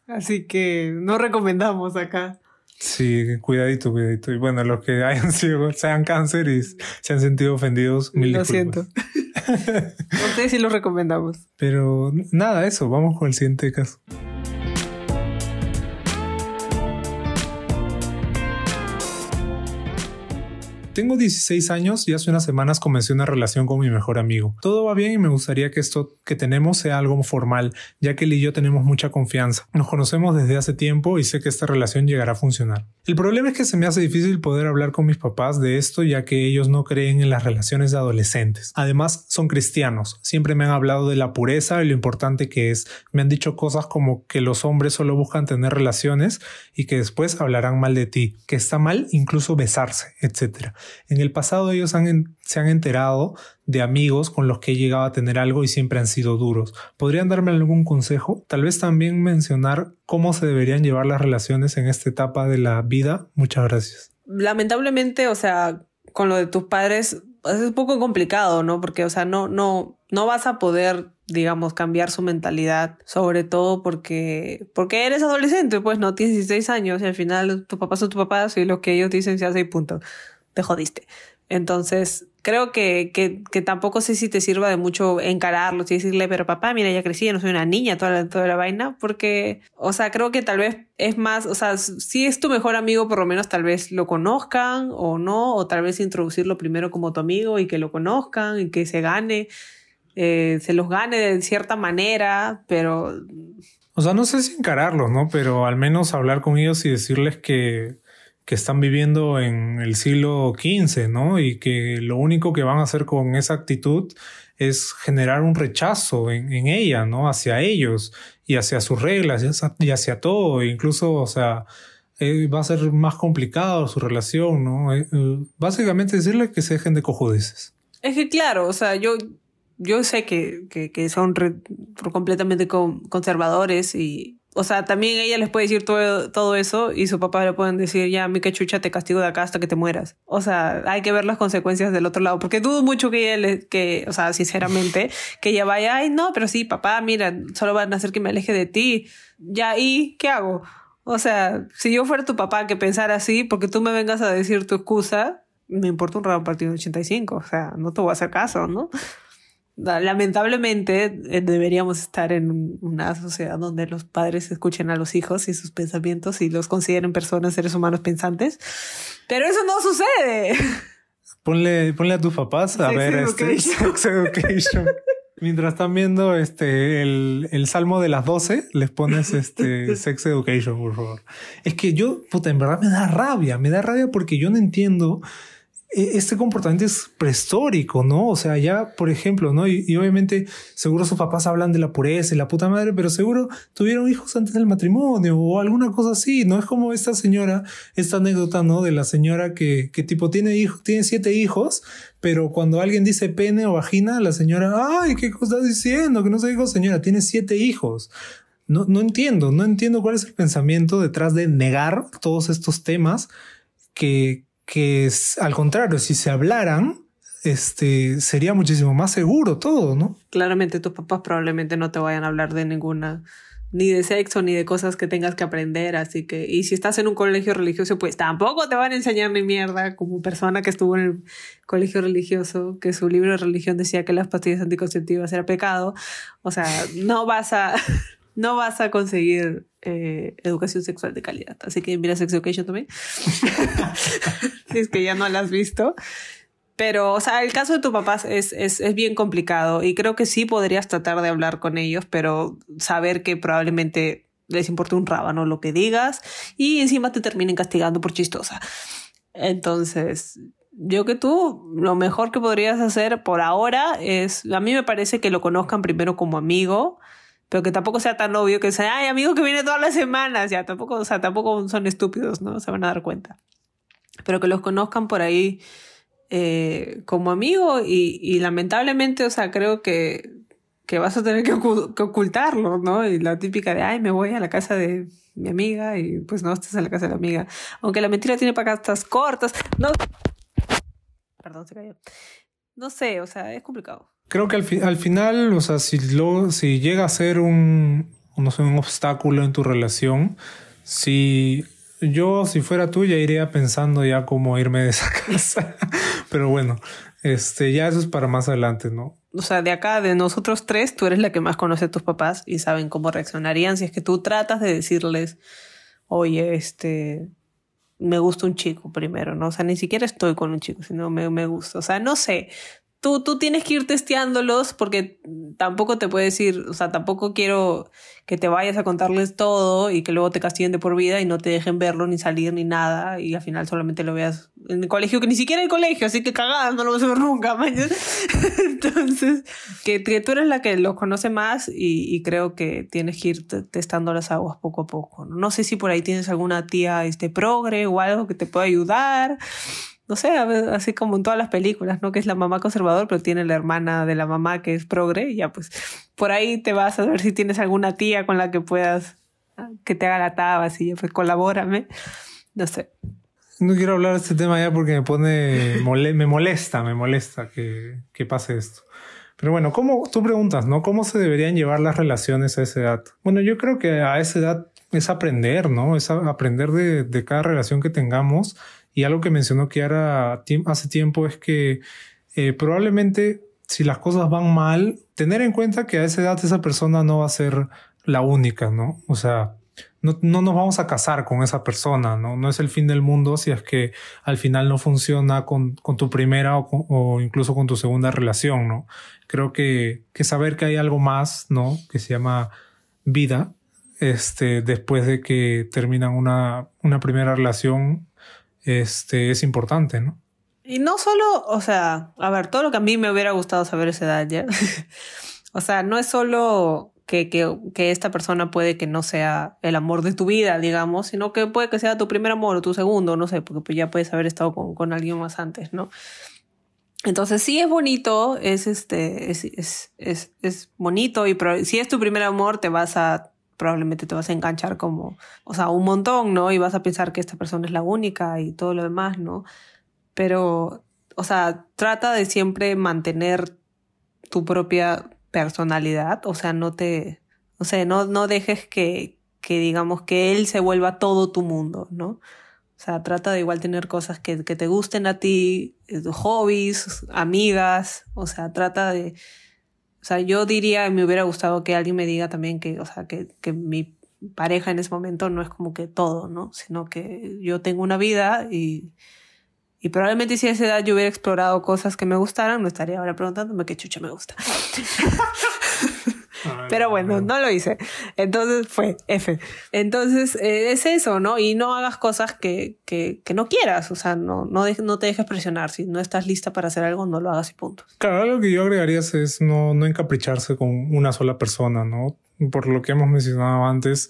Así que no recomendamos acá. Sí, cuidadito, cuidadito. Y bueno, los que hayan sido, sean cáncer y se han sentido ofendidos, mil Lo disculpas. siento. Ustedes sí lo recomendamos. Pero nada, eso, vamos con el siguiente caso. Tengo 16 años y hace unas semanas comencé una relación con mi mejor amigo. Todo va bien y me gustaría que esto que tenemos sea algo formal, ya que él y yo tenemos mucha confianza. Nos conocemos desde hace tiempo y sé que esta relación llegará a funcionar. El problema es que se me hace difícil poder hablar con mis papás de esto ya que ellos no creen en las relaciones de adolescentes. Además, son cristianos. Siempre me han hablado de la pureza y lo importante que es. Me han dicho cosas como que los hombres solo buscan tener relaciones y que después hablarán mal de ti, que está mal incluso besarse, etc. En el pasado ellos se han enterado de amigos con los que he llegado a tener algo y siempre han sido duros. ¿Podrían darme algún consejo? Tal vez también mencionar cómo se deberían llevar las relaciones en esta etapa de la vida. Muchas gracias. Lamentablemente, o sea, con lo de tus padres es un poco complicado, ¿no? Porque, o sea, no, no, no vas a poder digamos, cambiar su mentalidad, sobre todo porque, porque eres adolescente, pues no tienes 16 años y al final tu papá son tus papás y lo que ellos dicen se hace y punto te jodiste. Entonces, creo que, que, tampoco sé si te sirva de mucho encararlo y decirle, pero papá, mira, ya crecí, ya no soy una niña, toda la, toda la vaina, porque, o sea, creo que tal vez es más, o sea, si es tu mejor amigo, por lo menos tal vez lo conozcan o no, o tal vez introducirlo primero como tu amigo y que lo conozcan y que se gane, eh, se los gane de cierta manera, pero... O sea, no sé si encararlos, ¿no? Pero al menos hablar con ellos y decirles que que están viviendo en el siglo XV, ¿no? Y que lo único que van a hacer con esa actitud es generar un rechazo en, en ella, ¿no? Hacia ellos y hacia sus reglas y hacia, todo. Incluso, o sea, eh, va a ser más complicado su relación, ¿no? Eh, eh, básicamente decirle que se dejen de cojudeces. Es que claro, o sea, yo, yo sé que, que, son completamente con- conservadores y, o sea, también ella les puede decir todo, todo eso y su papá le pueden decir, ya, mi que chucha, te castigo de acá hasta que te mueras. O sea, hay que ver las consecuencias del otro lado, porque dudo mucho que ella, le- que, o sea, sinceramente, que ella vaya, ay, no, pero sí, papá, mira, solo van a hacer que me aleje de ti. Ya, ¿y qué hago? O sea, si yo fuera tu papá que pensara así, porque tú me vengas a decir tu excusa, me importa un rabo partido 85, o sea, no te voy a hacer caso, ¿no? Lamentablemente eh, deberíamos estar en un- una sociedad donde los padres escuchen a los hijos y sus pensamientos y los consideren personas, seres humanos pensantes, pero eso no sucede. Ponle, ponle a tus papás a Sex ver este Education. Sex Education. Mientras están viendo este el, el salmo de las 12, les pones este Sex Education, por favor. Es que yo, puta, en verdad me da rabia, me da rabia porque yo no entiendo este comportamiento es prehistórico, ¿no? O sea, ya, por ejemplo, ¿no? Y, y obviamente, seguro sus papás hablan de la pureza y la puta madre, pero seguro tuvieron hijos antes del matrimonio o alguna cosa así, ¿no? Es como esta señora, esta anécdota, ¿no? De la señora que, que tipo tiene hijos, tiene siete hijos, pero cuando alguien dice pene o vagina, la señora, ay, ¿qué estás diciendo? Que no se dijo, señora, tiene siete hijos. No, no entiendo, no entiendo cuál es el pensamiento detrás de negar todos estos temas que, que al contrario, si se hablaran, este sería muchísimo más seguro todo, ¿no? Claramente tus papás probablemente no te vayan a hablar de ninguna ni de sexo ni de cosas que tengas que aprender, así que y si estás en un colegio religioso, pues tampoco te van a enseñar ni mierda como persona que estuvo en el colegio religioso, que su libro de religión decía que las pastillas anticonceptivas era pecado, o sea, no vas a no vas a conseguir eh, educación sexual de calidad. Así que mira Sex Education también. si es que ya no la has visto. Pero, o sea, el caso de tu papás es, es, es bien complicado y creo que sí podrías tratar de hablar con ellos, pero saber que probablemente les importe un rábano lo que digas y encima te terminen castigando por chistosa. Entonces, yo que tú, lo mejor que podrías hacer por ahora es, a mí me parece que lo conozcan primero como amigo, pero que tampoco sea tan obvio que sea, ay, amigo que viene todas las semanas, ya tampoco, o sea, tampoco son estúpidos, ¿no? Se van a dar cuenta. Pero que los conozcan por ahí eh, como amigo y, y, lamentablemente, o sea, creo que, que vas a tener que, que, ocultarlo, ¿no? Y la típica de, ay, me voy a la casa de mi amiga y pues no estás en la casa de la amiga. Aunque la mentira tiene patas cortas, no. Perdón, se cayó. No sé, o sea, es complicado. Creo que al, fi al final, o sea, si, lo, si llega a ser un, no sé, un obstáculo en tu relación, si yo, si fuera tú, ya iría pensando ya cómo irme de esa casa. Pero bueno, este, ya eso es para más adelante, ¿no? O sea, de acá, de nosotros tres, tú eres la que más conoce a tus papás y saben cómo reaccionarían si es que tú tratas de decirles, oye, este, me gusta un chico primero, ¿no? O sea, ni siquiera estoy con un chico, sino me, me gusta. O sea, no sé. Tú, tú tienes que ir testeándolos porque tampoco te puedes decir, o sea, tampoco quiero que te vayas a contarles todo y que luego te castiguen de por vida y no te dejen verlo ni salir ni nada y al final solamente lo veas en el colegio, que ni siquiera hay colegio, así que cagada, no lo vas a ver nunca. Entonces, que, tú eres la que los conoce más y, y creo que tienes que ir testando las aguas poco a poco. No sé si por ahí tienes alguna tía este, progre o algo que te pueda ayudar no sé, así como en todas las películas, ¿no? Que es la mamá conservador, pero tiene la hermana de la mamá que es progre, y ya pues por ahí te vas a ver si tienes alguna tía con la que puedas, que te haga la taba, así, pues colabórame, no sé. No quiero hablar de este tema ya porque me pone, me molesta, me molesta que, que pase esto. Pero bueno, ¿cómo, tú preguntas, ¿no? ¿Cómo se deberían llevar las relaciones a esa edad? Bueno, yo creo que a esa edad es aprender, ¿no? Es aprender de, de cada relación que tengamos y algo que mencionó Kiara hace tiempo es que eh, probablemente si las cosas van mal, tener en cuenta que a esa edad esa persona no va a ser la única, ¿no? O sea, no, no nos vamos a casar con esa persona, ¿no? No es el fin del mundo si es que al final no funciona con, tu primera o, incluso con tu segunda relación, ¿no? Creo que, que saber que hay algo más, ¿no? Que se llama vida, este, después de que terminan una, una primera relación, este, es importante, ¿no? Y no solo, o sea, a ver, todo lo que a mí me hubiera gustado saber a esa edad ya. o sea, no es solo que, que, esta persona puede que no sea el amor de tu vida, digamos, sino que puede que sea tu primer amor o tu segundo, no sé, porque pues ya puedes haber estado con, con alguien más antes, ¿no? Entonces sí es bonito, es este, es, es, es, es bonito y si es tu primer amor te vas a, probablemente te vas a enganchar como, o sea, un montón, ¿no? Y vas a pensar que esta persona es la única y todo lo demás, ¿no? Pero, o sea, trata de siempre mantener tu propia personalidad, o sea, no te, o sea, no, no dejes que, que digamos que él se vuelva todo tu mundo, ¿no? O sea, trata de igual tener cosas que, que te gusten a ti, eh, hobbies, amigas, o sea, trata de, o sea, yo diría, me hubiera gustado que alguien me diga también que, o sea, que, que mi pareja en ese momento no es como que todo, ¿no? Sino que yo tengo una vida y, y probablemente si a esa edad yo hubiera explorado cosas que me gustaran, no estaría ahora preguntándome qué chucha me gusta. Pero bueno, no lo hice. Entonces fue F. Entonces eh, es eso, ¿no? Y no hagas cosas que, que, que no quieras. O sea, no, no, no te dejes presionar. Si no estás lista para hacer algo, no lo hagas y punto. Claro, algo que yo agregaría es no, no encapricharse con una sola persona, ¿no? Por lo que hemos mencionado antes,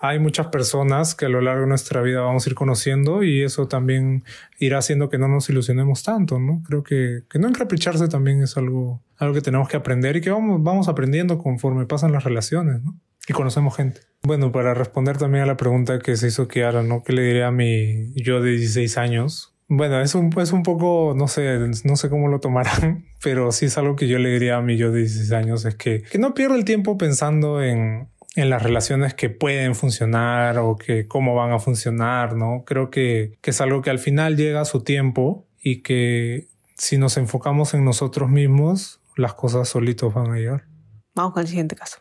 hay muchas personas que a lo largo de nuestra vida vamos a ir conociendo y eso también irá haciendo que no nos ilusionemos tanto, ¿no? Creo que, que no encapricharse también es algo, algo que tenemos que aprender y que vamos, vamos aprendiendo conforme pasan las relaciones, ¿no? Y conocemos gente. Bueno, para responder también a la pregunta que se hizo Kiara, ¿no? ¿Qué le diría a mi yo de 16 años? Bueno, es un, es un poco, no sé, no sé cómo lo tomarán, pero sí es algo que yo le diría a mi yo de 16 años, es que, que no pierda el tiempo pensando en, en las relaciones que pueden funcionar o que cómo van a funcionar, ¿no? Creo que, que es algo que al final llega a su tiempo y que si nos enfocamos en nosotros mismos, las cosas solitos van a llegar. Vamos con el siguiente caso.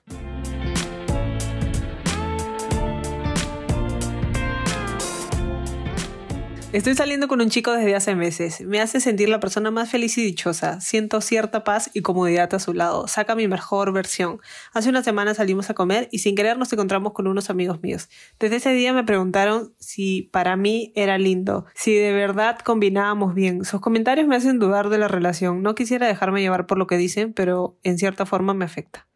Estoy saliendo con un chico desde hace meses. Me hace sentir la persona más feliz y dichosa. Siento cierta paz y comodidad a su lado. Saca mi mejor versión. Hace una semana salimos a comer y sin querer nos encontramos con unos amigos míos. Desde ese día me preguntaron si para mí era lindo, si de verdad combinábamos bien. Sus comentarios me hacen dudar de la relación. No quisiera dejarme llevar por lo que dicen, pero en cierta forma me afecta.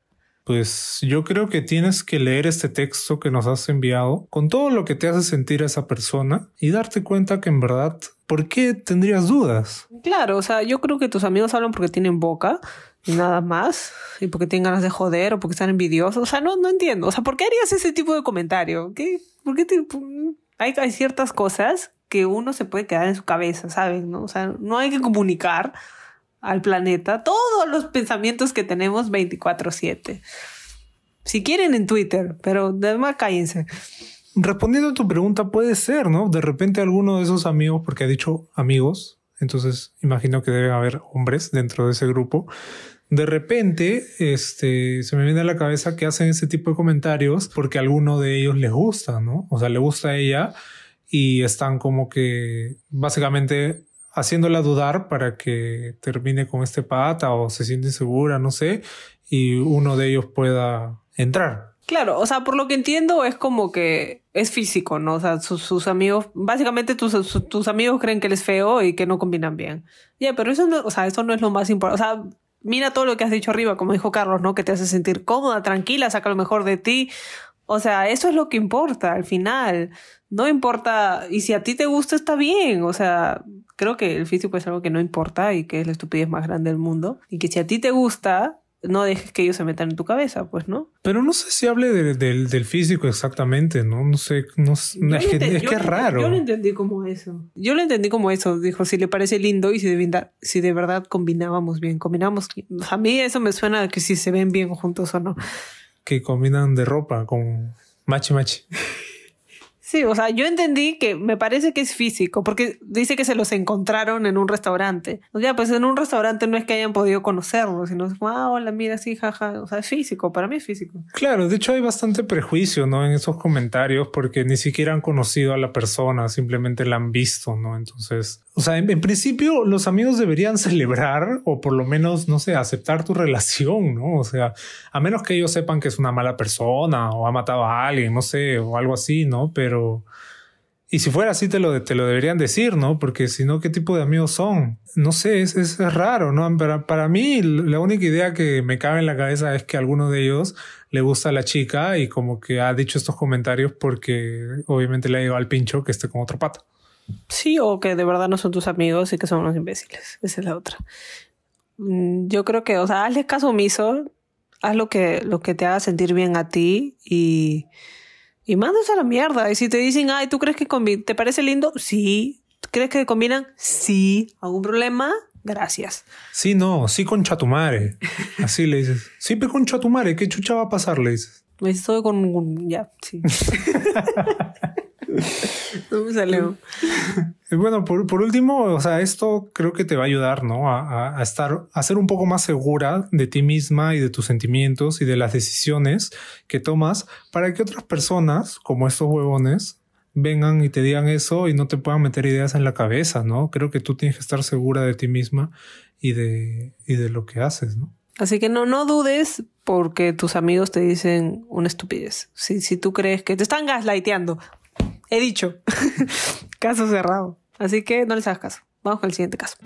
Pues yo creo que tienes que leer este texto que nos has enviado con todo lo que te hace sentir a esa persona y darte cuenta que en verdad, ¿por qué tendrías dudas? Claro, o sea, yo creo que tus amigos hablan porque tienen boca y nada más, y porque tienen ganas de joder o porque están envidiosos. O sea, no, no entiendo. O sea, ¿por qué harías ese tipo de comentario? ¿Qué? ¿Por qué te... hay, hay ciertas cosas que uno se puede quedar en su cabeza, ¿saben? ¿No? O sea, no hay que comunicar al planeta todos los pensamientos que tenemos 24/7. Si quieren en Twitter, pero además cállense. Respondiendo a tu pregunta, puede ser, ¿no? De repente alguno de esos amigos, porque ha dicho amigos, entonces imagino que deben haber hombres dentro de ese grupo. De repente, este, se me viene a la cabeza que hacen ese tipo de comentarios porque a alguno de ellos les gusta, ¿no? O sea, le gusta a ella y están como que básicamente haciéndola dudar para que termine con este pata o se siente insegura, no sé, y uno de ellos pueda entrar. Claro, o sea, por lo que entiendo es como que es físico, ¿no? O sea, sus, amigos, básicamente tus, tus, amigos creen que él es feo y que no combinan bien. Ya, pero eso no, o sea, eso no es lo más importante. O sea, mira todo lo que has dicho arriba, como dijo Carlos, ¿no? Que te hace sentir cómoda, tranquila, saca lo mejor de ti. O sea, eso es lo que importa al final. No importa, y si a ti te gusta, está bien. O sea, creo que el físico es algo que no importa y que es la estupidez más grande del mundo. Y que si a ti te gusta, no dejes que ellos se metan en tu cabeza, pues, ¿no? Pero no sé si hable del físico exactamente, ¿no? No sé, no, es, que, es, que es raro. Yo lo entendí como eso. Yo lo entendí como eso. Dijo, si le parece lindo y si de, si de verdad combinábamos bien, combinamos. A mí eso me suena que si se ven bien juntos o no. Que combinan de ropa con machi machi. Sí, o sea, yo entendí que me parece que es físico, porque dice que se los encontraron en un restaurante. O sea, pues en un restaurante no es que hayan podido conocerlo, sino es, wow, hola, mira, sí, jaja. O sea, es físico, para mí es físico. Claro, de hecho hay bastante prejuicio, ¿no? En esos comentarios, porque ni siquiera han conocido a la persona, simplemente la han visto, ¿no? Entonces, o sea, en, principio los amigos deberían celebrar o por lo menos, no sé, aceptar tu relación, ¿no? O sea, a menos que ellos sepan que es una mala persona o ha matado a alguien, no sé, o algo así, ¿no? Pero Y si fuera así, te lo, te lo deberían decir, ¿no? Porque si no, ¿qué tipo de amigos son? No sé, es, es, raro, ¿no? Para, para mí, la única idea que me cabe en la cabeza es que a alguno de ellos le gusta a la chica y como que ha dicho estos comentarios porque obviamente le ha llegado al pincho que esté con otro pata. Sí, o que de verdad no son tus amigos y que son unos imbéciles. Esa es la otra. Mm, yo creo que, o sea, hazle caso omiso, haz lo que, lo que te haga sentir bien a ti y y mandas a la mierda. Y si te dicen, ay, ¿tú crees que te parece lindo? Sí. ¿Crees que combinan? Sí. ¿Algún problema? Gracias. Sí, no, sí con chatumare. Así le dices. Siempre con chatumare, ¿qué chucha va a pasar? Le dices. Me estoy con. Ya, sí. no me salió. Bueno, por, por, último, o sea, esto creo que te va a ayudar, ¿no? A, a, estar, a ser un poco más segura de ti misma y de tus sentimientos y de las decisiones que tomas para que otras personas, como estos huevones, vengan y te digan eso y no te puedan meter ideas en la cabeza, ¿no? Creo que tú tienes que estar segura de ti misma y de, y de lo que haces, ¿no? Así que no, no dudes porque tus amigos te dicen una estupidez. Si, si tú crees que te están gaslighteando, he dicho, caso cerrado. Así que no les hagas caso. Vamos con el siguiente caso.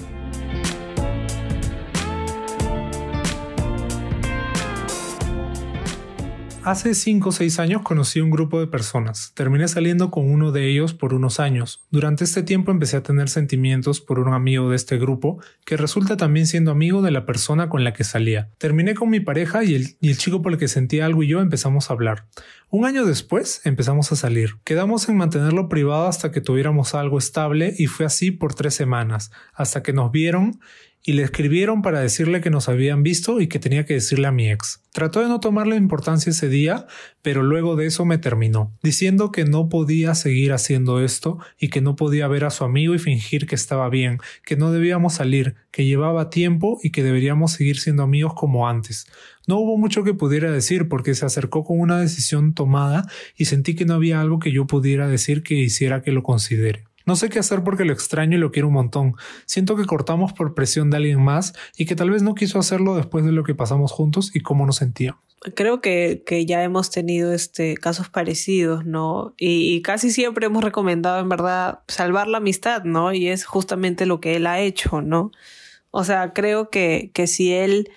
Hace 5 o 6 años conocí un grupo de personas. Terminé saliendo con uno de ellos por unos años. Durante este tiempo empecé a tener sentimientos por un amigo de este grupo, que resulta también siendo amigo de la persona con la que salía. Terminé con mi pareja y el, y el chico por el que sentía algo y yo empezamos a hablar. Un año después empezamos a salir. Quedamos en mantenerlo privado hasta que tuviéramos algo estable y fue así por tres semanas, hasta que nos vieron y le escribieron para decirle que nos habían visto y que tenía que decirle a mi ex. Trató de no tomarle importancia ese día, pero luego de eso me terminó, diciendo que no podía seguir haciendo esto y que no podía ver a su amigo y fingir que estaba bien, que no debíamos salir, que llevaba tiempo y que deberíamos seguir siendo amigos como antes. No hubo mucho que pudiera decir porque se acercó con una decisión tomada y sentí que no había algo que yo pudiera decir que hiciera que lo considere. No sé qué hacer porque lo extraño y lo quiero un montón. Siento que cortamos por presión de alguien más y que tal vez no quiso hacerlo después de lo que pasamos juntos y cómo nos sentíamos. Creo que, que ya hemos tenido este, casos parecidos, ¿no? Y, casi siempre hemos recomendado, en verdad, salvar la amistad, ¿no? Y es justamente lo que él ha hecho, ¿no? O sea, creo que, que si él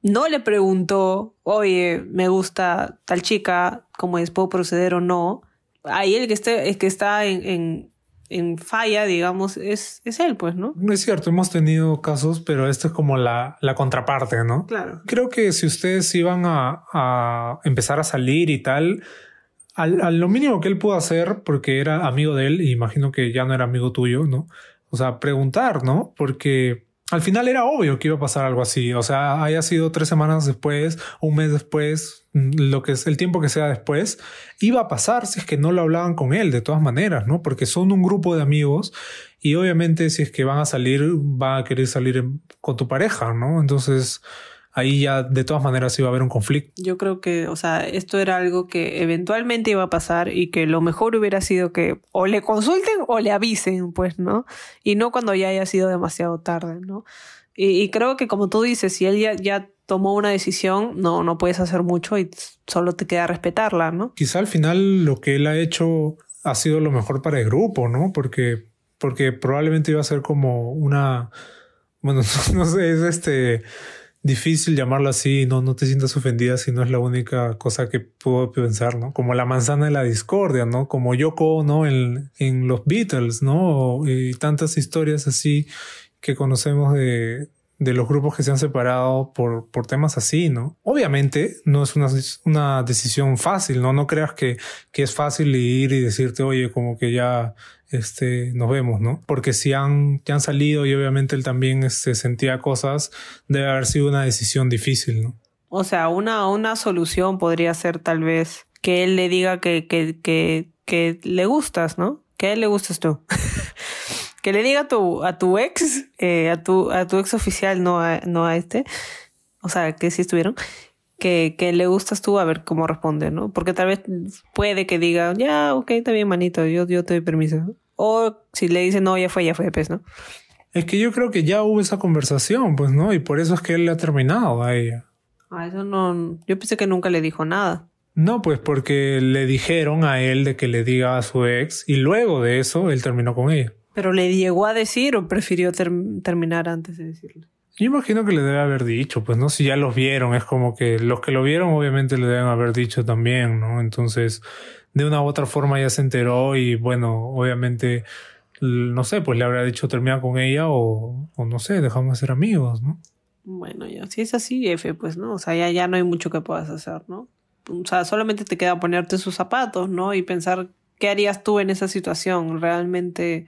no le preguntó, oye, me gusta tal chica, ¿cómo es? ¿Puedo proceder o no? Ahí el que, que está en falla, digamos, es, es él, pues, ¿no? Es cierto, hemos tenido casos, pero esto es como la, la contraparte, ¿no? Claro. Creo que si ustedes iban a, a empezar a salir y tal, al, a lo mínimo que él pudo hacer, porque era amigo de él, y imagino que ya no era amigo tuyo, ¿no? O sea, preguntar, ¿no? Porque al final era obvio que iba a pasar algo así. O sea, haya sido tres semanas después, un mes después, lo que es el tiempo que sea después, iba a pasar si es que no lo hablaban con él de todas maneras, ¿no? Porque son un grupo de amigos y obviamente si es que van a salir, van a querer salir con tu pareja, ¿no? Entonces, ahí ya de todas maneras iba a haber un conflicto. Yo creo que, o sea, esto era algo que eventualmente iba a pasar y que lo mejor hubiera sido que o le consulten o le avisen, pues, ¿no? Y no cuando ya haya sido demasiado tarde, ¿no? Y, creo que como tú dices, si él ya, ya tomó una decisión, no, no puedes hacer mucho y solo te queda respetarla, ¿no? Quizá al final lo que él ha hecho ha sido lo mejor para el grupo, ¿no? Porque, porque probablemente iba a ser como una, bueno, no sé, es este difícil llamarlo así, no, no te sientas ofendida si no es la única cosa que puedo pensar, ¿no? Como la manzana de la discordia, ¿no? Como Yoko, ¿no? En, en los Beatles, ¿no? Y tantas historias así que conocemos de, de los grupos que se han separado por, por temas así, ¿no? Obviamente no es una, una decisión fácil, ¿no? No creas que, que es fácil ir y decirte, oye, como que ya este, nos vemos, ¿no? Porque si han, han salido y obviamente él también este, sentía cosas, debe haber sido una decisión difícil, ¿no? O sea, una, una solución podría ser tal vez que él le diga que, que, que, que le gustas, ¿no? Que a él le gustas tú. que le diga a tu, a tu ex, eh, a, tu, a tu ex oficial, no a, no a este, o sea, que sí estuvieron, que, que le gustas tú a ver cómo responde, ¿no? Porque tal vez puede que diga, ya, ok, está bien, manito, yo, yo te doy permiso. O si le dice, no, ya fue, ya fue, pues, ¿no? Es que yo creo que ya hubo esa conversación, pues, ¿no? Y por eso es que él le ha terminado a ella. Ah, eso no. Yo pensé que nunca le dijo nada. No, pues porque le dijeron a él de que le diga a su ex y luego de eso él terminó con ella. ¿Pero le llegó a decir o prefirió terminar antes de decirle? Yo imagino que le debe haber dicho, pues no, si ya los vieron, es como que los que lo vieron obviamente le deben haber dicho también, ¿no? Entonces, de una u otra forma ya se enteró y bueno, obviamente, no sé, pues le habrá dicho termina con ella o, o no sé, dejamos de ser amigos, ¿no? Bueno, ya, si es así, F, pues, ¿no? O sea, ya, ya no hay mucho que puedas hacer, ¿no? O sea, solamente te queda ponerte sus zapatos, ¿no? Y pensar qué harías tú en esa situación. ¿Realmente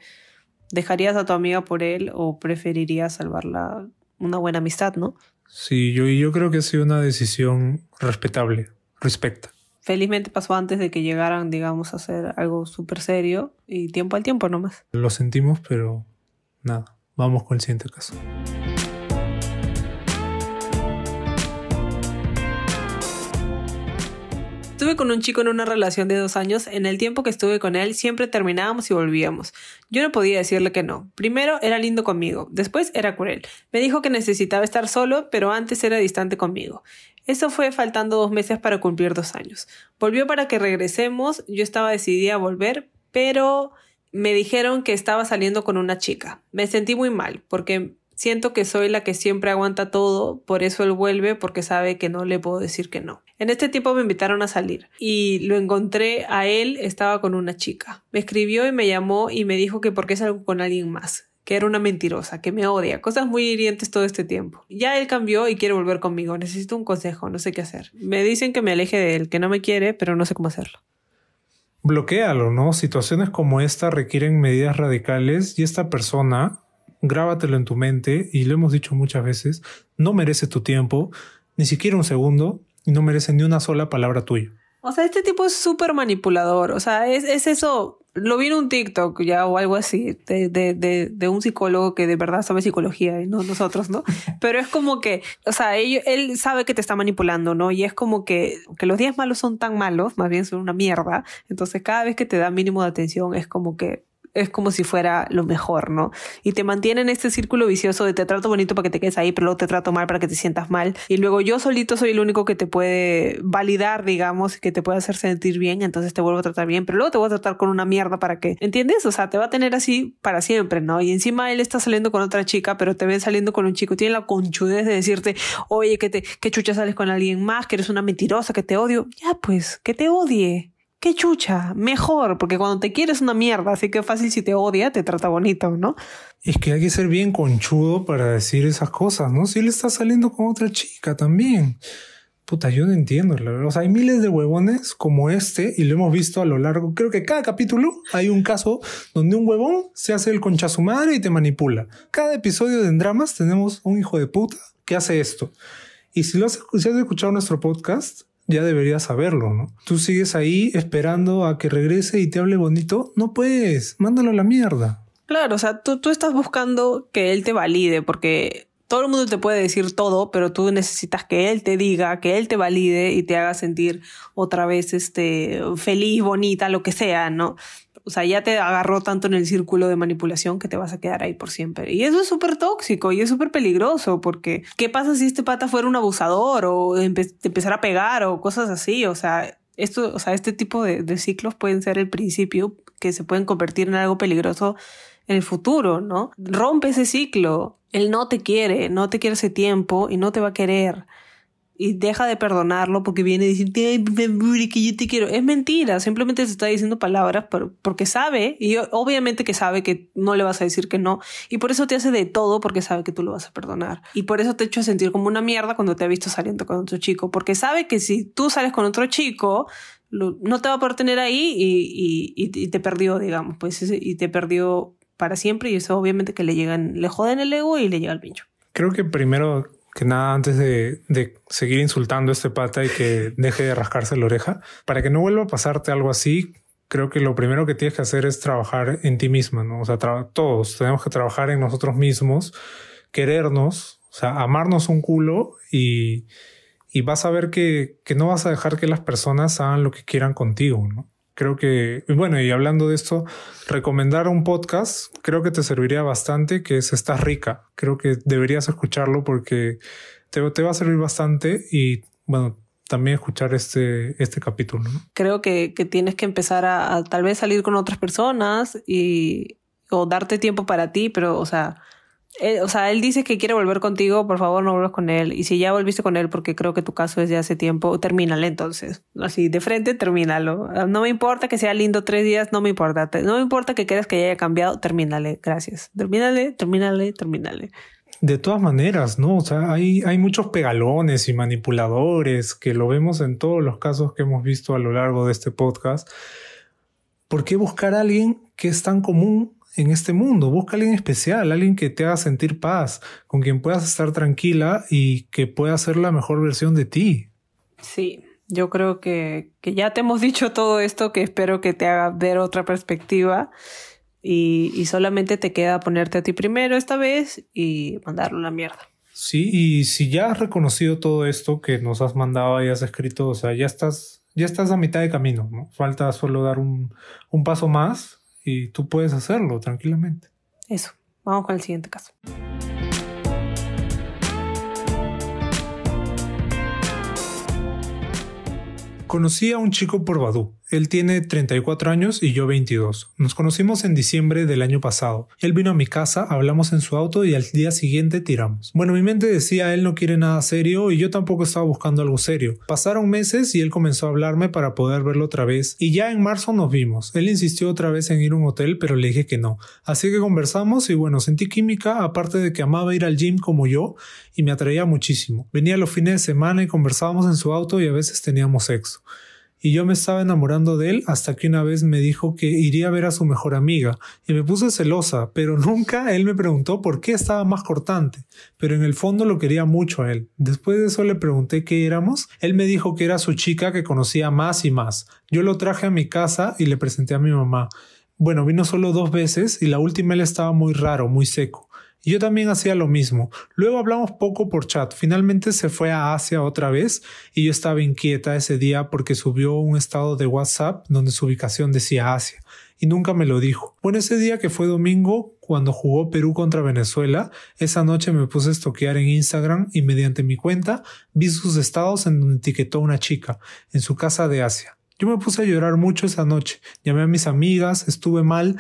dejarías a tu amiga por él o preferirías salvarla una buena amistad, ¿no? Sí, yo, yo creo que ha sido una decisión respetable, respecta. Felizmente pasó antes de que llegaran, digamos, a hacer algo súper serio y tiempo al tiempo nomás. Lo sentimos, pero nada, vamos con el siguiente caso. Estuve con un chico en una relación de dos años. En el tiempo que estuve con él, siempre terminábamos y volvíamos. Yo no podía decirle que no. Primero era lindo conmigo, después era cruel. Me dijo que necesitaba estar solo, pero antes era distante conmigo. Eso fue faltando dos meses para cumplir dos años. Volvió para que regresemos. Yo estaba decidida a volver, pero me dijeron que estaba saliendo con una chica. Me sentí muy mal, porque Siento que soy la que siempre aguanta todo, por eso él vuelve porque sabe que no le puedo decir que no. En este tiempo me invitaron a salir y lo encontré a él, estaba con una chica. Me escribió y me llamó y me dijo que porque salgo con alguien más, que era una mentirosa, que me odia, cosas muy hirientes todo este tiempo. Ya él cambió y quiere volver conmigo, necesito un consejo, no sé qué hacer. Me dicen que me aleje de él, que no me quiere, pero no sé cómo hacerlo. Bloquéalo, ¿no? Situaciones como esta requieren medidas radicales y esta persona grábatelo en tu mente y lo hemos dicho muchas veces, no merece tu tiempo, ni siquiera un segundo, y no merece ni una sola palabra tuya. O sea, este tipo es súper manipulador, o sea, es, es, eso, lo vi en un TikTok ya o algo así, de, de, de, de, un psicólogo que de verdad sabe psicología y no nosotros, ¿no? Pero es como que, o sea, él, él sabe que te está manipulando, ¿no? Y es como que, que los días malos son tan malos, más bien son una mierda, entonces cada vez que te da mínimo de atención es como que es como si fuera lo mejor, ¿no? Y te mantiene en este círculo vicioso de te trato bonito para que te quedes ahí, pero luego te trato mal para que te sientas mal. Y luego yo solito soy el único que te puede validar, digamos, y que te puede hacer sentir bien, entonces te vuelvo a tratar bien, pero luego te voy a tratar con una mierda para que, ¿entiendes? O sea, te va a tener así para siempre, ¿no? Y encima él está saliendo con otra chica, pero te ven saliendo con un chico, tiene la conchudez de decirte, oye, que te, que chucha sales con alguien más, que eres una mentirosa, que te odio. Ya, pues, que te odie qué chucha, mejor, porque cuando te quieres una mierda, así que fácil si te odia, te trata bonito, ¿no? Es que hay que ser bien conchudo para decir esas cosas, ¿no? Si él está saliendo con otra chica también. Puta, yo no entiendo. O sea, hay miles de huevones como este y lo hemos visto a lo largo. Creo que cada capítulo hay un caso donde un huevón se hace el concha su madre y te manipula. Cada episodio de en dramas tenemos un hijo de puta que hace esto. Y si, lo si has escuchado nuestro podcast, ya deberías saberlo, ¿no? Tú sigues ahí esperando a que regrese y te hable bonito. No puedes, mándalo a la mierda. Claro, o sea, tú, tú estás buscando que él te valide porque todo el mundo te puede decir todo, pero tú necesitas que él te diga, que él te valide y te haga sentir otra vez este feliz, bonita, lo que sea, ¿no? O sea, ya te agarró tanto en el círculo de manipulación que te vas a quedar ahí por siempre. Y eso es súper tóxico y es súper peligroso porque ¿qué pasa si este pata fuera un abusador o empe empezar a pegar o cosas así? O sea, esto, o sea, este tipo de ciclos pueden ser el principio que se pueden convertir en algo peligroso en el futuro, ¿no? Rompe ese ciclo. Él no te quiere, no te quiere ese tiempo y no te va a querer y deja de perdonarlo porque viene y dice, que yo te quiero. Es mentira, simplemente se está diciendo palabras porque sabe, y obviamente que sabe que no le vas a decir que no, y por eso te hace de todo porque sabe que tú lo vas a perdonar. Y por eso te echa a sentir como una mierda cuando te ha visto saliendo con otro chico, porque sabe que si tú sales con otro chico, no te va a poder tener ahí y, y, te perdió, digamos, pues, y te perdió para siempre, y eso obviamente que le llegan, le joden el ego y le llega el pincho. Creo que primero que nada antes de, seguir insultando a este pata y que deje de rascarse la oreja. Para que no vuelva a pasarte algo así, creo que lo primero que tienes que hacer es trabajar en ti misma, ¿no? O sea, todos tenemos que trabajar en nosotros mismos, querernos, o sea, amarnos un culo y, y vas a ver que, que no vas a dejar que las personas hagan lo que quieran contigo, ¿no? Creo que, bueno, y hablando de esto, recomendar un podcast creo que te serviría bastante, que es Estás rica. Creo que deberías escucharlo porque te, te va a servir bastante y, bueno, también escuchar este, este capítulo. Creo que, que, tienes que empezar a, a, tal vez salir con otras personas y o darte tiempo para ti, pero o sea, él, o sea, él dice que quiere volver contigo, por favor no vuelvas con él. Y si ya volviste con él, porque creo que tu caso es de hace tiempo, termínale entonces. Así, de frente, termínalo. No me importa que sea lindo tres días, no me importa. No me importa que creas que ya haya cambiado, termínale, gracias. Termínale, termínale, termínale. De todas maneras, ¿no? O sea, hay, hay muchos pegalones y manipuladores que lo vemos en todos los casos que hemos visto a lo largo de este podcast. ¿Por qué buscar a alguien que es tan común en este mundo. Busca a alguien especial, alguien que te haga sentir paz, con quien puedas estar tranquila y que pueda ser la mejor versión de ti. Sí, yo creo que, que ya te hemos dicho todo esto, que espero que te haga ver otra perspectiva. Y, y solamente te queda ponerte a ti primero esta vez y mandarlo a la mierda. Sí, y si ya has reconocido todo esto que nos has mandado y has escrito, o sea, ya estás, ya estás a mitad de camino, ¿no? Falta solo dar un, un paso más y tú puedes hacerlo tranquilamente. Eso, vamos con el siguiente caso. Conocí a un chico por Badu. Él tiene 34 años y yo 22. Nos conocimos en diciembre del año pasado. Él vino a mi casa, hablamos en su auto y al día siguiente tiramos. Bueno, mi mente decía él no quiere nada serio y yo tampoco estaba buscando algo serio. Pasaron meses y él comenzó a hablarme para poder verlo otra vez y ya en marzo nos vimos. Él insistió otra vez en ir a un hotel pero le dije que no. Así que conversamos y bueno, sentí química aparte de que amaba ir al gym como yo y me atraía muchísimo. Venía los fines de semana y conversábamos en su auto y a veces teníamos sexo y yo me estaba enamorando de él hasta que una vez me dijo que iría a ver a su mejor amiga y me puse celosa, pero nunca él me preguntó por qué estaba más cortante, pero en el fondo lo quería mucho a él. Después de eso le pregunté qué éramos, él me dijo que era su chica que conocía más y más. Yo lo traje a mi casa y le presenté a mi mamá. Bueno, vino solo dos veces y la última él estaba muy raro, muy seco. Yo también hacía lo mismo. Luego hablamos poco por chat. Finalmente se fue a Asia otra vez y yo estaba inquieta ese día porque subió un estado de WhatsApp donde su ubicación decía Asia y nunca me lo dijo. Bueno, ese día que fue domingo, cuando jugó Perú contra Venezuela, esa noche me puse a estoquear en Instagram y mediante mi cuenta vi sus estados en donde etiquetó a una chica en su casa de Asia. Yo me puse a llorar mucho esa noche. Llamé a mis amigas, estuve mal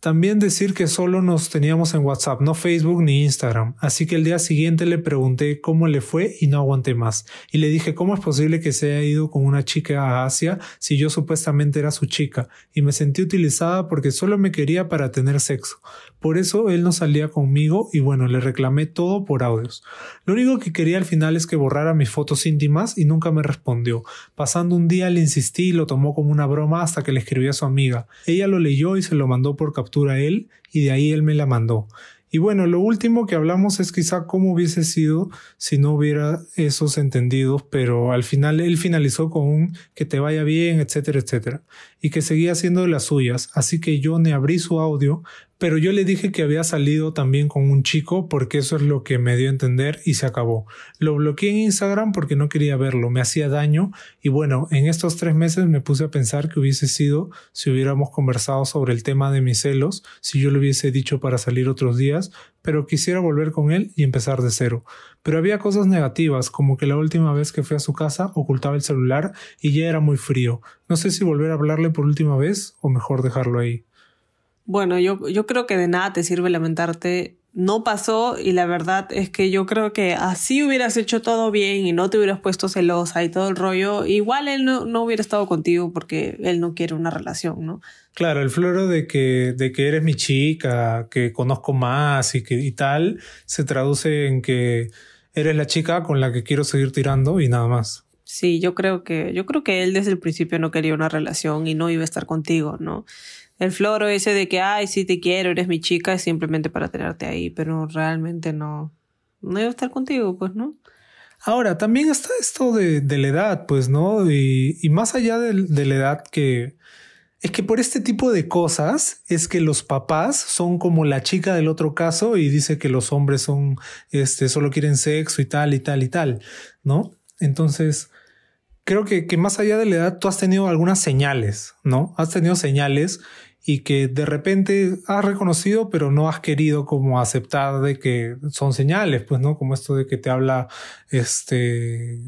también decir que solo nos teníamos en WhatsApp, no Facebook ni Instagram, así que el día siguiente le pregunté cómo le fue y no aguanté más. Y le dije cómo es posible que se haya ido con una chica a Asia si yo supuestamente era su chica, y me sentí utilizada porque solo me quería para tener sexo. Por eso él no salía conmigo y bueno, le reclamé todo por audios. Lo único que quería al final es que borrara mis fotos íntimas y nunca me respondió. Pasando un día le insistí y lo tomó como una broma hasta que le escribí a su amiga. Ella lo leyó y se lo mandó por captura a él y de ahí él me la mandó. Y bueno, lo último que hablamos es quizá cómo hubiese sido si no hubiera esos entendidos, pero al final él finalizó con un que te vaya bien, etcétera, etcétera, y que seguía haciendo las suyas, así que yo ne abrí su audio, pero yo le dije que había salido también con un chico porque eso es lo que me dio a entender y se acabó. Lo bloqueé en Instagram porque no quería verlo, me hacía daño y bueno, en estos tres meses me puse a pensar que hubiese sido si hubiéramos conversado sobre el tema de mis celos, si yo le hubiese dicho para salir otros días, pero quisiera volver con él y empezar de cero. Pero había cosas negativas, como que la última vez que fui a su casa ocultaba el celular y ya era muy frío. No sé si volver a hablarle por última vez o mejor dejarlo ahí. Bueno, yo, yo creo que de nada te sirve lamentarte. No pasó y la verdad es que yo creo que así hubieras hecho todo bien y no te hubieras puesto celosa y todo el rollo, igual él no, no hubiera estado contigo porque él no quiere una relación, ¿no? Claro, el floro de que, de que eres mi chica, que conozco más y que y tal, se traduce en que eres la chica con la que quiero seguir tirando y nada más. Sí, yo creo que, yo creo que él desde el principio no quería una relación y no iba a estar contigo, ¿no? El floro ese de que, ay, sí te quiero, eres mi chica, es simplemente para tenerte ahí, pero realmente no, no iba a estar contigo, pues, ¿no? Ahora, también está esto de, de la edad, pues, ¿no? Y, y más allá de, de, la edad que... Es que por este tipo de cosas es que los papás son como la chica del otro caso y dice que los hombres son, este, solo quieren sexo y tal y tal y tal, ¿no? Entonces, creo que, que más allá de la edad tú has tenido algunas señales, ¿no? Has tenido señales y que de repente has reconocido, pero no has querido como aceptar de que son señales, pues, ¿no? Como esto de que te habla, este,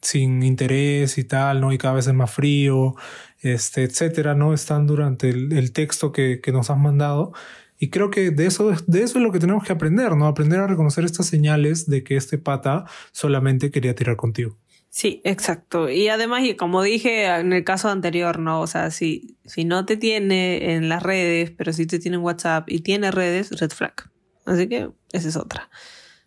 sin interés y tal, ¿no? Y cada vez es más frío, este, etcétera, ¿no? Están durante el, texto que, que, nos has mandado. Y creo que de eso, de eso es lo que tenemos que aprender, ¿no? Aprender a reconocer estas señales de que este pata solamente quería tirar contigo. Sí, exacto. Y además, como dije en el caso anterior, ¿no? O sea, si, si no te tiene en las redes, pero si te tiene en WhatsApp y tiene redes, red flag. Así que esa es otra.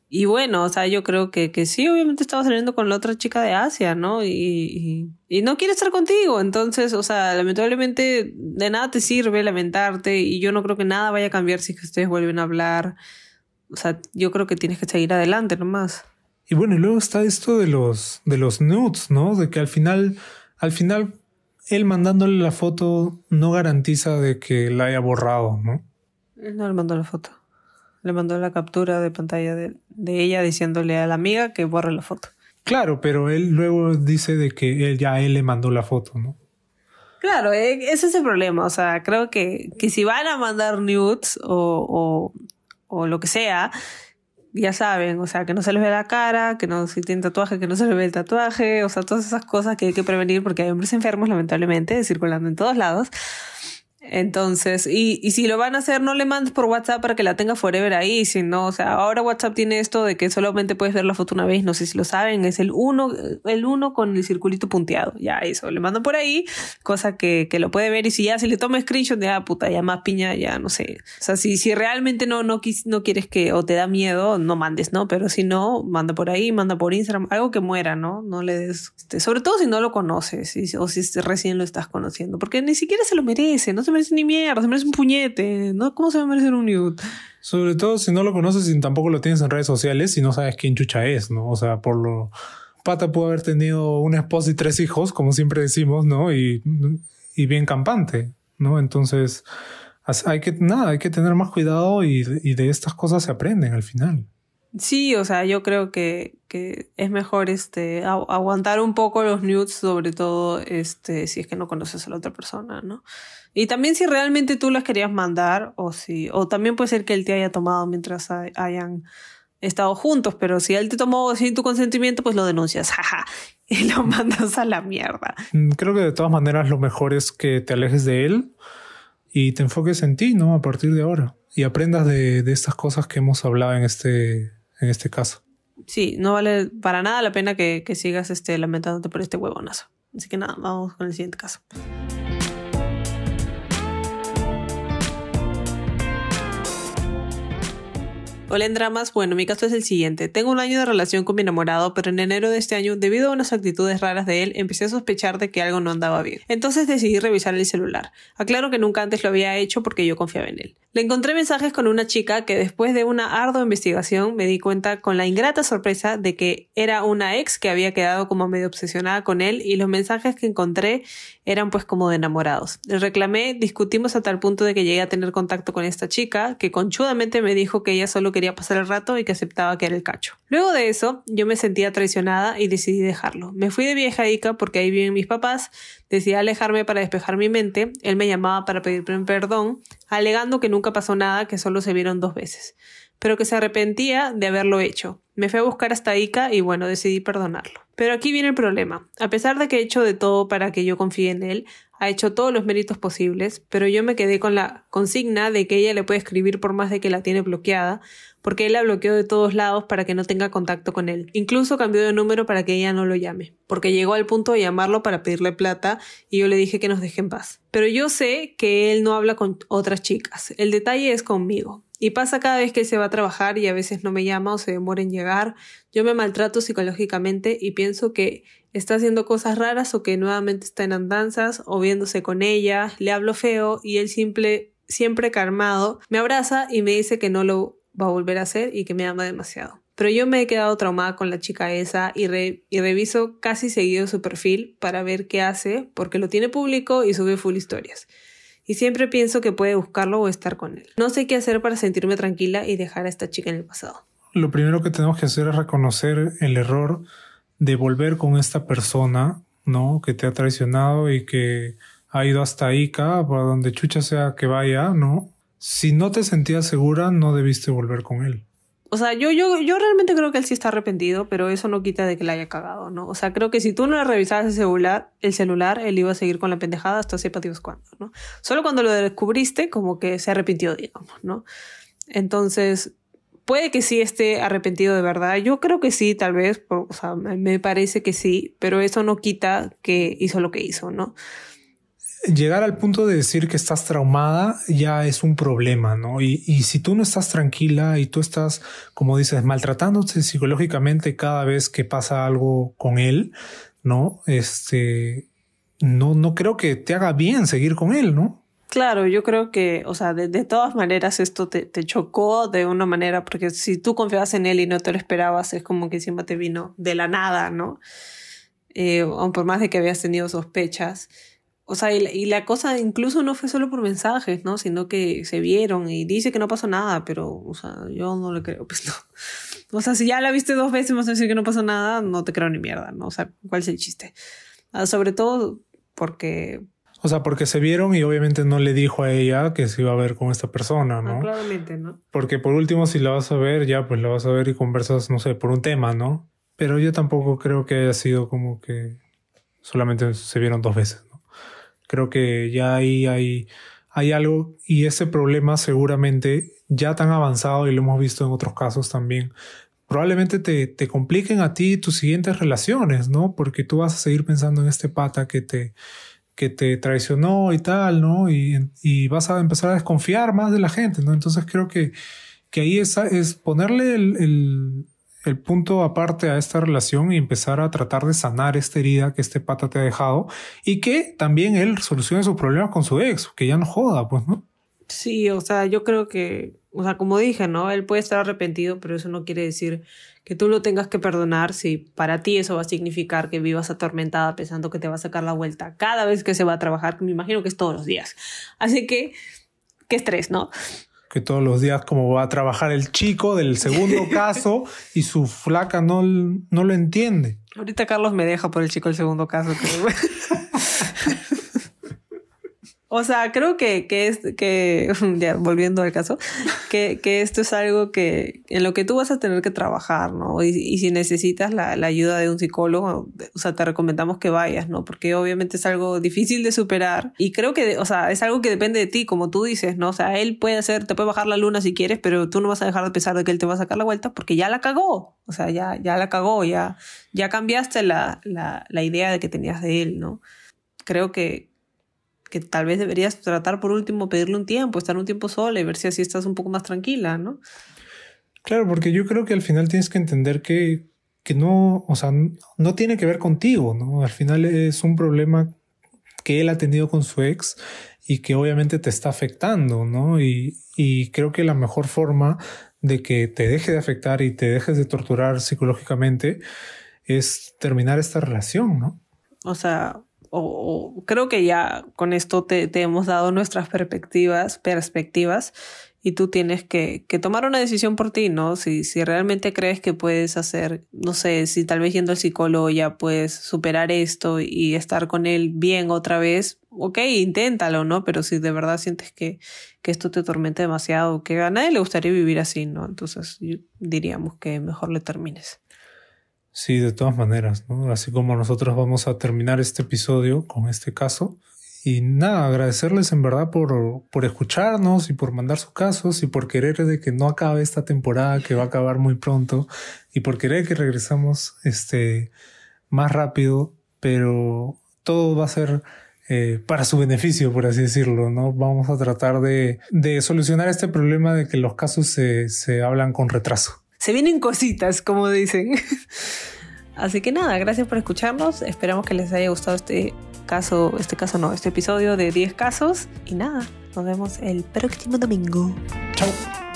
Y bueno, o sea, yo creo que, que sí, obviamente estaba saliendo con la otra chica de Asia, ¿no? Y, y, no quiere estar contigo. Entonces, o sea, lamentablemente de nada te sirve lamentarte y yo no creo que nada vaya a cambiar si que ustedes vuelven a hablar. O sea, yo creo que tienes que seguir adelante nomás. Y bueno, y luego está esto de los, de los nudes, ¿no? De que al final, al final, él mandándole la foto no garantiza de que la haya borrado, ¿no? Él no le mandó la foto. Le mandó la captura de pantalla de, ella diciéndole a la amiga que borre la foto. Claro, pero él luego dice de que él ya él le mandó la foto, ¿no? Claro, e, ese es el problema. O sea, creo que, que si van a mandar nudes o, o, o lo que sea, ya saben, o sea, que no se les ve la cara, que no, si tienen tatuaje, que no se les ve el tatuaje, o sea, todas esas cosas que hay que prevenir porque hay hombres enfermos, lamentablemente, circulando en todos lados. Entonces, y, y si lo van a hacer, no le mandes por WhatsApp para que la tenga forever ahí, sino, o sea, ahora WhatsApp tiene esto de que solamente puedes ver la foto una vez, no sé si lo saben, es el uno, el uno con el circulito punteado, ya eso, le mando por ahí, cosa que, que lo puede ver y si ya, si le toma screenshot, ya puta, ya más piña, ya no sé, o sea, si, si realmente no, no, no quieres que, o te da miedo, no mandes, ¿no? Pero si no, manda por ahí, manda por Instagram, algo que muera, ¿no? No le des, este, sobre todo si no lo conoces, o si recién lo estás conociendo, porque ni siquiera se lo merece, no se merece ni mierda, se merece un puñete, ¿no? ¿Cómo se va a merecer un nude? Sobre todo si no lo conoces y tampoco lo tienes en redes sociales y no sabes quién chucha es, ¿no? O sea, por lo... Pata pudo haber tenido una esposa y tres hijos, como siempre decimos, ¿no? Y, y bien campante, ¿no? Entonces, hay que, nada, hay que tener más cuidado y, y de estas cosas se aprenden al final. Sí, o sea, yo creo que, que es mejor este aguantar un poco los nudes, sobre todo este, si es que no conoces a la otra persona, ¿no? Y también si realmente tú las querías mandar, o si, o también puede ser que él te haya tomado mientras hayan estado juntos, pero si él te tomó sin tu consentimiento, pues lo denuncias, jaja, y lo mandas a la mierda. Mm, creo que de todas maneras lo mejor es que te alejes de él y te enfoques en ti, ¿no? A partir de ahora. Y aprendas de, de estas cosas que hemos hablado en este, en este caso. Sí, no vale para nada la pena que, que sigas este, lamentándote por este huevonazo. Así que nada, vamos con el siguiente caso. Hola en dramas, bueno, mi caso es el siguiente. Tengo un año de relación con mi enamorado, pero en enero de este año, debido a unas actitudes raras de él, empecé a sospechar de que algo no andaba bien. Entonces decidí revisar el celular. Aclaro que nunca antes lo había hecho porque yo confiaba en él. Le encontré mensajes con una chica que después de una ardua investigación me di cuenta con la ingrata sorpresa de que era una ex que había quedado como medio obsesionada con él y los mensajes que encontré eran pues como de enamorados. Le reclamé, discutimos a tal punto de que llegué a tener contacto con esta chica que conchudamente me dijo que ella solo quería pasar el rato y que aceptaba que era el cacho. Luego de eso, yo me sentía traicionada y decidí dejarlo. Me fui de vieja Ica porque ahí viven mis papás, decidí alejarme para despejar mi mente, él me llamaba para pedirme perdón, alegando que nunca pasó nada, que solo se vieron dos veces, pero que se arrepentía de haberlo hecho. Me fui a buscar hasta Ica y bueno, decidí perdonarlo. Pero aquí viene el problema. A pesar de que he hecho de todo para que yo confíe en él, ha hecho todos los méritos posibles, pero yo me quedé con la consigna de que ella le puede escribir por más de que la tiene bloqueada, porque él la bloqueó de todos lados para que no tenga contacto con él. Incluso cambió de número para que ella no lo llame, porque llegó al punto de llamarlo para pedirle plata y yo le dije que nos deje en paz. Pero yo sé que él no habla con otras chicas. El detalle es conmigo. Y pasa cada vez que se va a trabajar y a veces no me llama o se demora en llegar. Yo me maltrato psicológicamente y pienso que está haciendo cosas raras o que nuevamente está en andanzas o viéndose con ella, le hablo feo y él simple, siempre calmado me abraza y me dice que no lo va a volver a hacer y que me ama demasiado. Pero yo me he quedado traumada con la chica esa y, y reviso casi seguido su perfil para ver qué hace porque lo tiene público y sube full historias y siempre pienso que puede buscarlo o estar con él. No sé qué hacer para sentirme tranquila y dejar a esta chica en el pasado. Lo primero que tenemos que hacer es reconocer el error de volver con esta persona, ¿no? Que te ha traicionado y que ha ido hasta Ica, para donde chucha sea que vaya, ¿no? Si no te sentías segura, no debiste volver con él. O sea, yo, yo, yo realmente creo que él sí está arrepentido, pero eso no quita de que la haya cagado, ¿no? O sea, creo que si tú no le revisabas el celular, el celular, él iba a seguir con la pendejada hasta sepa Dios cuándo, ¿no? Solo cuando lo descubriste, como que se arrepintió, digamos, ¿no? Entonces, puede que sí esté arrepentido de verdad. Yo creo que sí, tal vez, o sea, me parece que sí, pero eso no quita que hizo lo que hizo, ¿no? Llegar al punto de decir que estás traumada ya es un problema, ¿no? Y, y, si tú no estás tranquila y tú estás, como dices, maltratándote psicológicamente cada vez que pasa algo con él, ¿no? Este, no, no creo que te haga bien seguir con él, ¿no? Claro, yo creo que, o sea, de, todas maneras esto te, te, chocó de una manera, porque si tú confiabas en él y no te lo esperabas, es como que encima te vino de la nada, ¿no? Eh, por más de que habías tenido sospechas. O sea, y la, cosa incluso no fue solo por mensajes, ¿no? Sino que se vieron y dice que no pasó nada, pero, o sea, yo no le creo, pues no. O sea, si ya la viste dos veces y vas a decir que no pasó nada, no te creo ni mierda, ¿no? O sea, ¿cuál es el chiste? Ah, sobre todo porque... O sea, porque se vieron y obviamente no le dijo a ella que se iba a ver con esta persona, ¿no? Ah, claramente, ¿no? Porque por último, si la vas a ver, ya pues la vas a ver y conversas, no sé, por un tema, ¿no? Pero yo tampoco creo que haya sido como que solamente se vieron dos veces. Creo que ya ahí hay, hay algo y ese problema seguramente ya tan avanzado y lo hemos visto en otros casos también. Probablemente te, te compliquen a ti tus siguientes relaciones, ¿no? Porque tú vas a seguir pensando en este pata que te, que te traicionó y tal, ¿no? Y, y, vas a empezar a desconfiar más de la gente, ¿no? Entonces creo que, que ahí es, es ponerle el, el, el punto aparte a esta relación y empezar a tratar de sanar esta herida que este pata te ha dejado y que también él solucione sus problemas con su ex, que ya no joda, pues, ¿no? Sí, o sea, yo creo que, o sea, como dije, ¿no? Él puede estar arrepentido, pero eso no quiere decir que tú lo tengas que perdonar si para ti eso va a significar que vivas atormentada pensando que te va a sacar la vuelta cada vez que se va a trabajar, me imagino que es todos los días. Así que, qué estrés, ¿no? Que todos los días como va a trabajar el chico del segundo caso y su flaca no, no lo entiende. Ahorita Carlos me deja por el chico del segundo caso. O sea, creo que, que, es, que ya volviendo al caso, que, que, esto es algo que en lo que tú vas a tener que trabajar, ¿no? Y, y si necesitas la, la, ayuda de un psicólogo, o sea, te recomendamos que vayas, ¿no? Porque obviamente es algo difícil de superar y creo que, o sea, es algo que depende de ti, como tú dices, ¿no? O sea, él puede hacer, te puede bajar la luna si quieres, pero tú no vas a dejar de pensar de que él te va a sacar la vuelta porque ya la cagó, o sea, ya, ya la cagó, ya, ya cambiaste la, la, la idea de que tenías de él, ¿no? Creo que, que tal vez deberías tratar por último pedirle un tiempo, estar un tiempo sola y ver si así estás un poco más tranquila, ¿no? Claro, porque yo creo que al final tienes que entender que, que no, o sea, no tiene que ver contigo, ¿no? Al final es un problema que él ha tenido con su ex y que obviamente te está afectando, ¿no? Y, y creo que la mejor forma de que te deje de afectar y te dejes de torturar psicológicamente es terminar esta relación, ¿no? O sea, o, creo que ya con esto te, te, hemos dado nuestras perspectivas, perspectivas y tú tienes que, que, tomar una decisión por ti, ¿no? Si, si realmente crees que puedes hacer, no sé, si tal vez yendo al psicólogo ya puedes superar esto y estar con él bien otra vez, ok, inténtalo, ¿no? Pero si de verdad sientes que, que esto te atormenta demasiado, que a nadie le gustaría vivir así, ¿no? Entonces diríamos que mejor le termines. Sí, de todas maneras, ¿no? Así como nosotros vamos a terminar este episodio con este caso. Y nada, agradecerles en verdad por, por escucharnos y por mandar sus casos y por querer de que no acabe esta temporada que va a acabar muy pronto y por querer que regresemos este, más rápido, pero todo va a ser eh, para su beneficio, por así decirlo, ¿no? Vamos a tratar de, de solucionar este problema de que los casos se, se hablan con retraso se vienen cositas, como dicen. Así que nada, gracias por escucharnos. Esperamos que les haya gustado este caso, este caso no, este episodio de 10 casos. Y nada, nos vemos el próximo domingo. Chao.